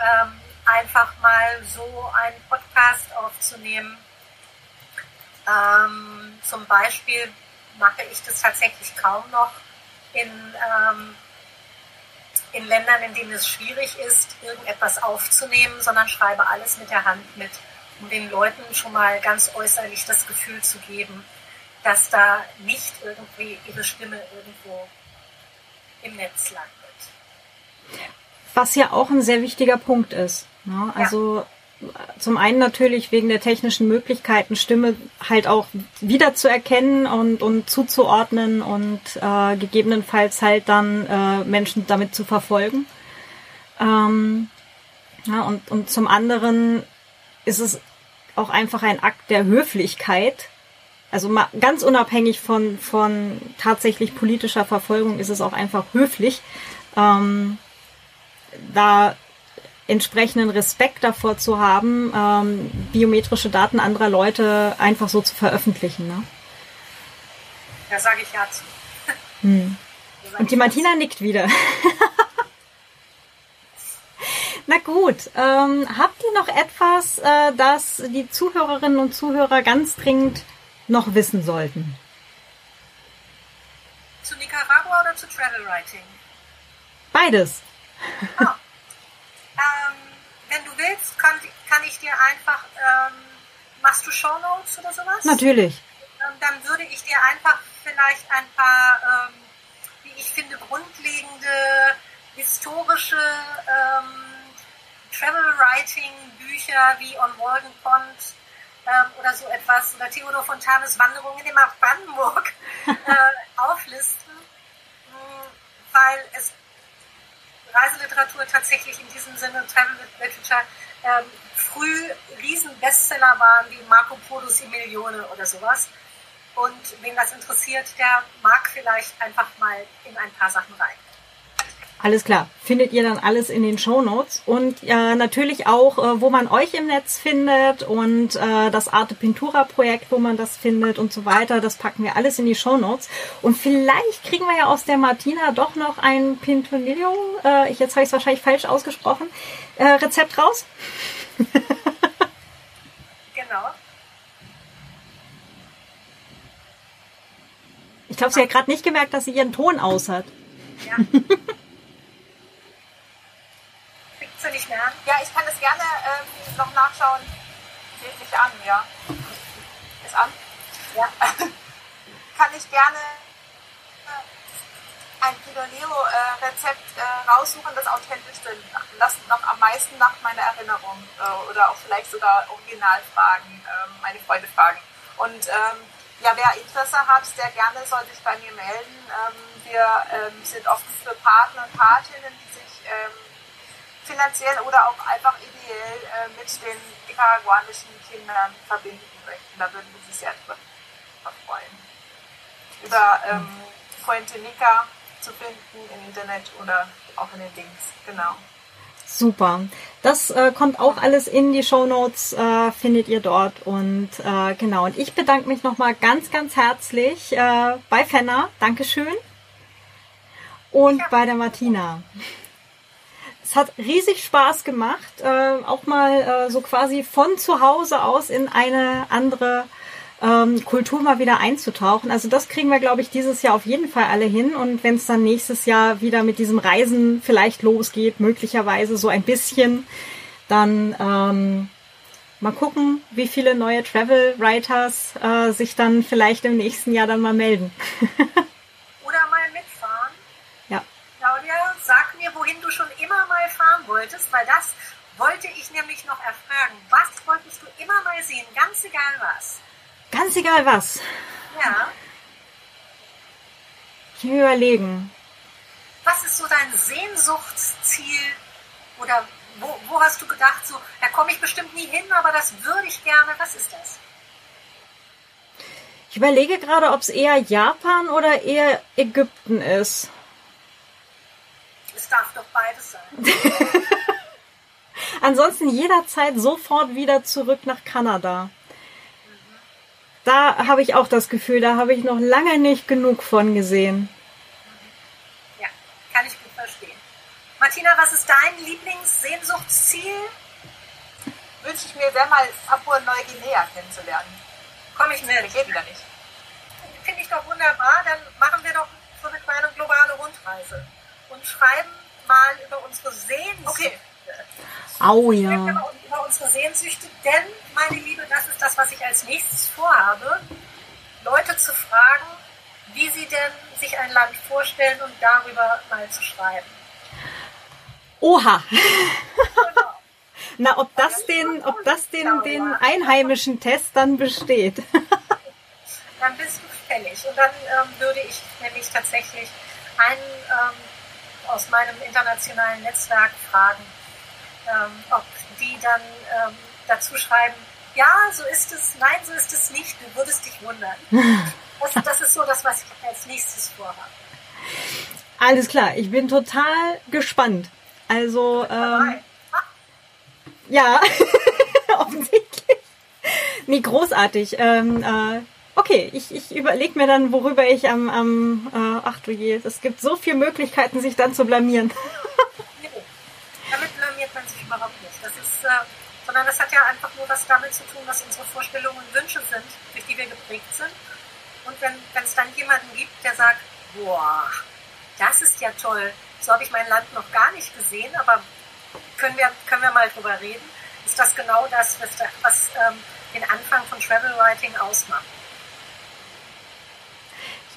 ähm, einfach mal so einen Podcast aufzunehmen. Ähm, zum Beispiel mache ich das tatsächlich kaum noch in, ähm, in Ländern, in denen es schwierig ist, irgendetwas aufzunehmen, sondern schreibe alles mit der Hand mit, um den Leuten schon mal ganz äußerlich das Gefühl zu geben, dass da nicht irgendwie ihre Stimme irgendwo im Netz landet. Was ja auch ein sehr wichtiger Punkt ist. Ne? Also ja. Zum einen natürlich wegen der technischen Möglichkeiten, Stimme halt auch wiederzuerkennen und, und zuzuordnen und äh, gegebenenfalls halt dann äh, Menschen damit zu verfolgen. Ähm, ja, und, und zum anderen ist es auch einfach ein Akt der Höflichkeit, also mal ganz unabhängig von, von tatsächlich politischer Verfolgung ist es auch einfach höflich, ähm, da entsprechenden Respekt davor zu haben, ähm, biometrische Daten anderer Leute einfach so zu veröffentlichen. Ne? Da sage ich ja zu. Hm. Und die Martina nickt wieder. Na gut, ähm, habt ihr noch etwas, äh, das die Zuhörerinnen und Zuhörer ganz dringend noch wissen sollten? Zu Nicaragua oder zu Travel Writing? Beides. Oh. Wenn du willst, kann, kann ich dir einfach, ähm, machst du Show Notes oder sowas? Natürlich. Ähm, dann würde ich dir einfach vielleicht ein paar, ähm, wie ich finde, grundlegende historische ähm, Travel Writing Bücher wie On Walden Pond ähm, oder so etwas oder Theodor Fontanes Wanderung in dem Markt Brandenburg äh, auflisten, mh, hm, weil es Reiseliteratur tatsächlich in diesem Sinne Travel Literature ähm, früh Riesenbestseller waren wie Marco Polos Emilione oder sowas. Und wen das interessiert, der mag vielleicht einfach mal in ein paar Sachen rein. Alles klar, findet ihr dann alles in den Show Notes und äh, natürlich auch, äh, wo man euch im Netz findet und äh, das Arte Pintura Projekt, wo man das findet und so weiter. Das packen wir alles in die Show Notes und vielleicht kriegen wir ja aus der Martina doch noch ein Pintonillo, äh, ich jetzt habe ich es wahrscheinlich falsch ausgesprochen, äh, Rezept raus. genau. Ich glaube, sie hat gerade nicht gemerkt, dass sie ihren Ton aus hat. Ja. Sie nicht mehr? Ja, ich kann das gerne ähm, noch nachschauen. Geht nicht an, ja. Ist an? Ja. kann ich gerne äh, ein Pidoleo-Rezept äh, raussuchen, das authentisch ist. Das noch am meisten nach meiner Erinnerung äh, oder auch vielleicht sogar Originalfragen, äh, meine Freunde fragen. Und ähm, ja, wer Interesse hat, der gerne soll sich bei mir melden. Ähm, wir ähm, sind offen für Partner und Patinnen, die sich ähm, finanziell oder auch einfach ideell äh, mit den nicaraguanischen Kindern verbinden möchten. Da würden wir sich sehr drüber freuen. Über ähm, Fuente Nica zu finden im Internet oder auch in den Links. Genau. Super. Das äh, kommt auch alles in die Show Notes, äh, findet ihr dort. Und äh, genau, und ich bedanke mich nochmal ganz, ganz herzlich äh, bei Fenner. Dankeschön. Und ja. bei der Martina. Es hat riesig Spaß gemacht, äh, auch mal äh, so quasi von zu Hause aus in eine andere ähm, Kultur mal wieder einzutauchen. Also das kriegen wir, glaube ich, dieses Jahr auf jeden Fall alle hin. Und wenn es dann nächstes Jahr wieder mit diesem Reisen vielleicht losgeht, möglicherweise so ein bisschen, dann ähm, mal gucken, wie viele neue Travel Writers äh, sich dann vielleicht im nächsten Jahr dann mal melden. Oder mal mitfahren. Ja. Claudia, sag mir, wohin du schon immer mal fahren wolltest, weil das wollte ich nämlich noch erfragen. Was wolltest du immer mal sehen, ganz egal was? Ganz egal was. Ja. Ich will überlegen. Was ist so dein Sehnsuchtsziel? Oder wo, wo hast du gedacht, so, da komme ich bestimmt nie hin, aber das würde ich gerne. Was ist das? Ich überlege gerade, ob es eher Japan oder eher Ägypten ist. Darf doch beides sein. Ansonsten jederzeit sofort wieder zurück nach Kanada da habe ich auch das Gefühl, da habe ich noch lange nicht genug von gesehen. Ja, kann ich gut verstehen. Martina, was ist dein Lieblingssehnsuchtsziel? Wünsche ich mir sehr mal Papua-Neuguinea kennenzulernen. Komme ich mit. Geht wieder nicht. Finde ich doch wunderbar. Dann machen wir doch so eine kleine globale Rundreise und schreiben mal über unsere Sehnsüchte. Okay. Au ja. Über unsere Sehnsüchte, denn, meine Liebe, das ist das, was ich als nächstes vorhabe, Leute zu fragen, wie sie denn sich ein Land vorstellen und darüber mal zu schreiben. Oha. Genau. Na, ob das den, ob das den, den einheimischen Test dann besteht. dann bist du fällig. Und dann ähm, würde ich nämlich tatsächlich einen ähm, aus meinem internationalen Netzwerk fragen, ähm, ob die dann ähm, dazu schreiben, ja, so ist es, nein, so ist es nicht, du würdest dich wundern. Das, das ist so das, was ich als nächstes vorhabe. Alles klar, ich bin total gespannt. Also, ähm, ja, offensichtlich. Nee, großartig. Ähm, äh, okay, ich, ich überlege mir dann, worüber ich am, am äh, ach du je, es gibt so viele Möglichkeiten, sich dann zu blamieren. Damit blamiert man sich überhaupt nicht. Das ist, äh, sondern das hat ja einfach nur was damit zu tun, was unsere Vorstellungen und Wünsche sind, durch die wir geprägt sind. Und wenn es dann jemanden gibt, der sagt, boah, das ist ja toll, so habe ich mein Land noch gar nicht gesehen, aber können wir, können wir mal drüber reden, ist das genau das, was, was ähm, den Anfang von Travel Writing ausmacht.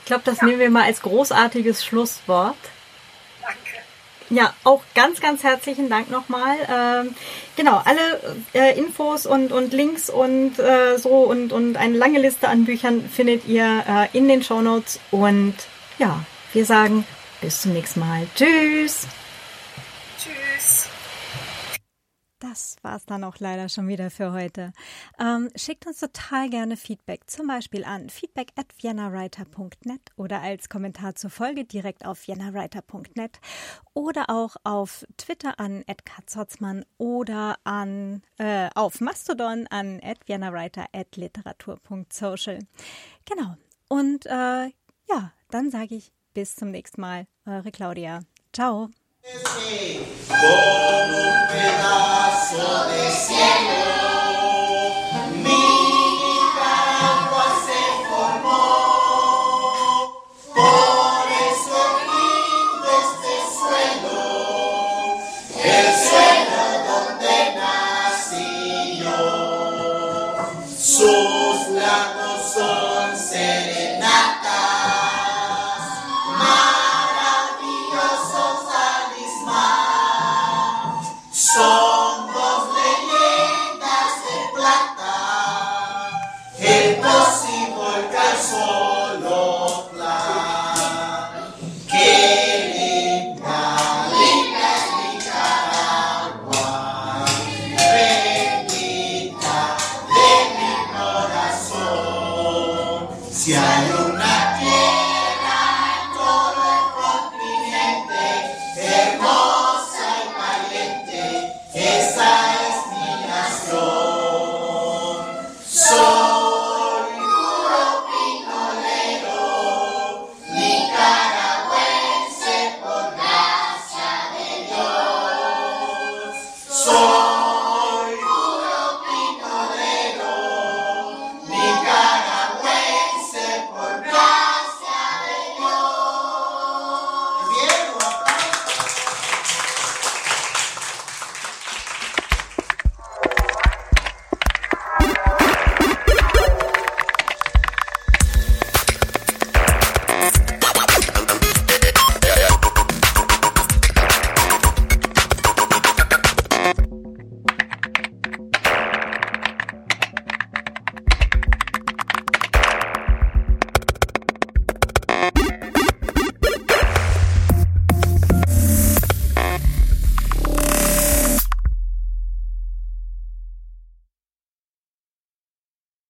Ich glaube, das ja. nehmen wir mal als großartiges Schlusswort. Danke. Ja, auch ganz, ganz herzlichen Dank nochmal. Ähm, genau, alle äh, Infos und, und Links und äh, so und, und eine lange Liste an Büchern findet ihr äh, in den Show Notes. Und ja, wir sagen bis zum nächsten Mal. Tschüss. Tschüss. Das war's dann auch leider schon wieder für heute. Ähm, schickt uns total gerne Feedback, zum Beispiel an feedback at viennawriter.net oder als Kommentar zur Folge direkt auf viennawriter.net oder auch auf Twitter an @katzhotzmann oder an äh, auf Mastodon an @viennawriter at literatur.social. Genau. Und äh, ja, dann sage ich bis zum nächsten Mal. Eure Claudia. Ciao. Con un pedazo de cielo,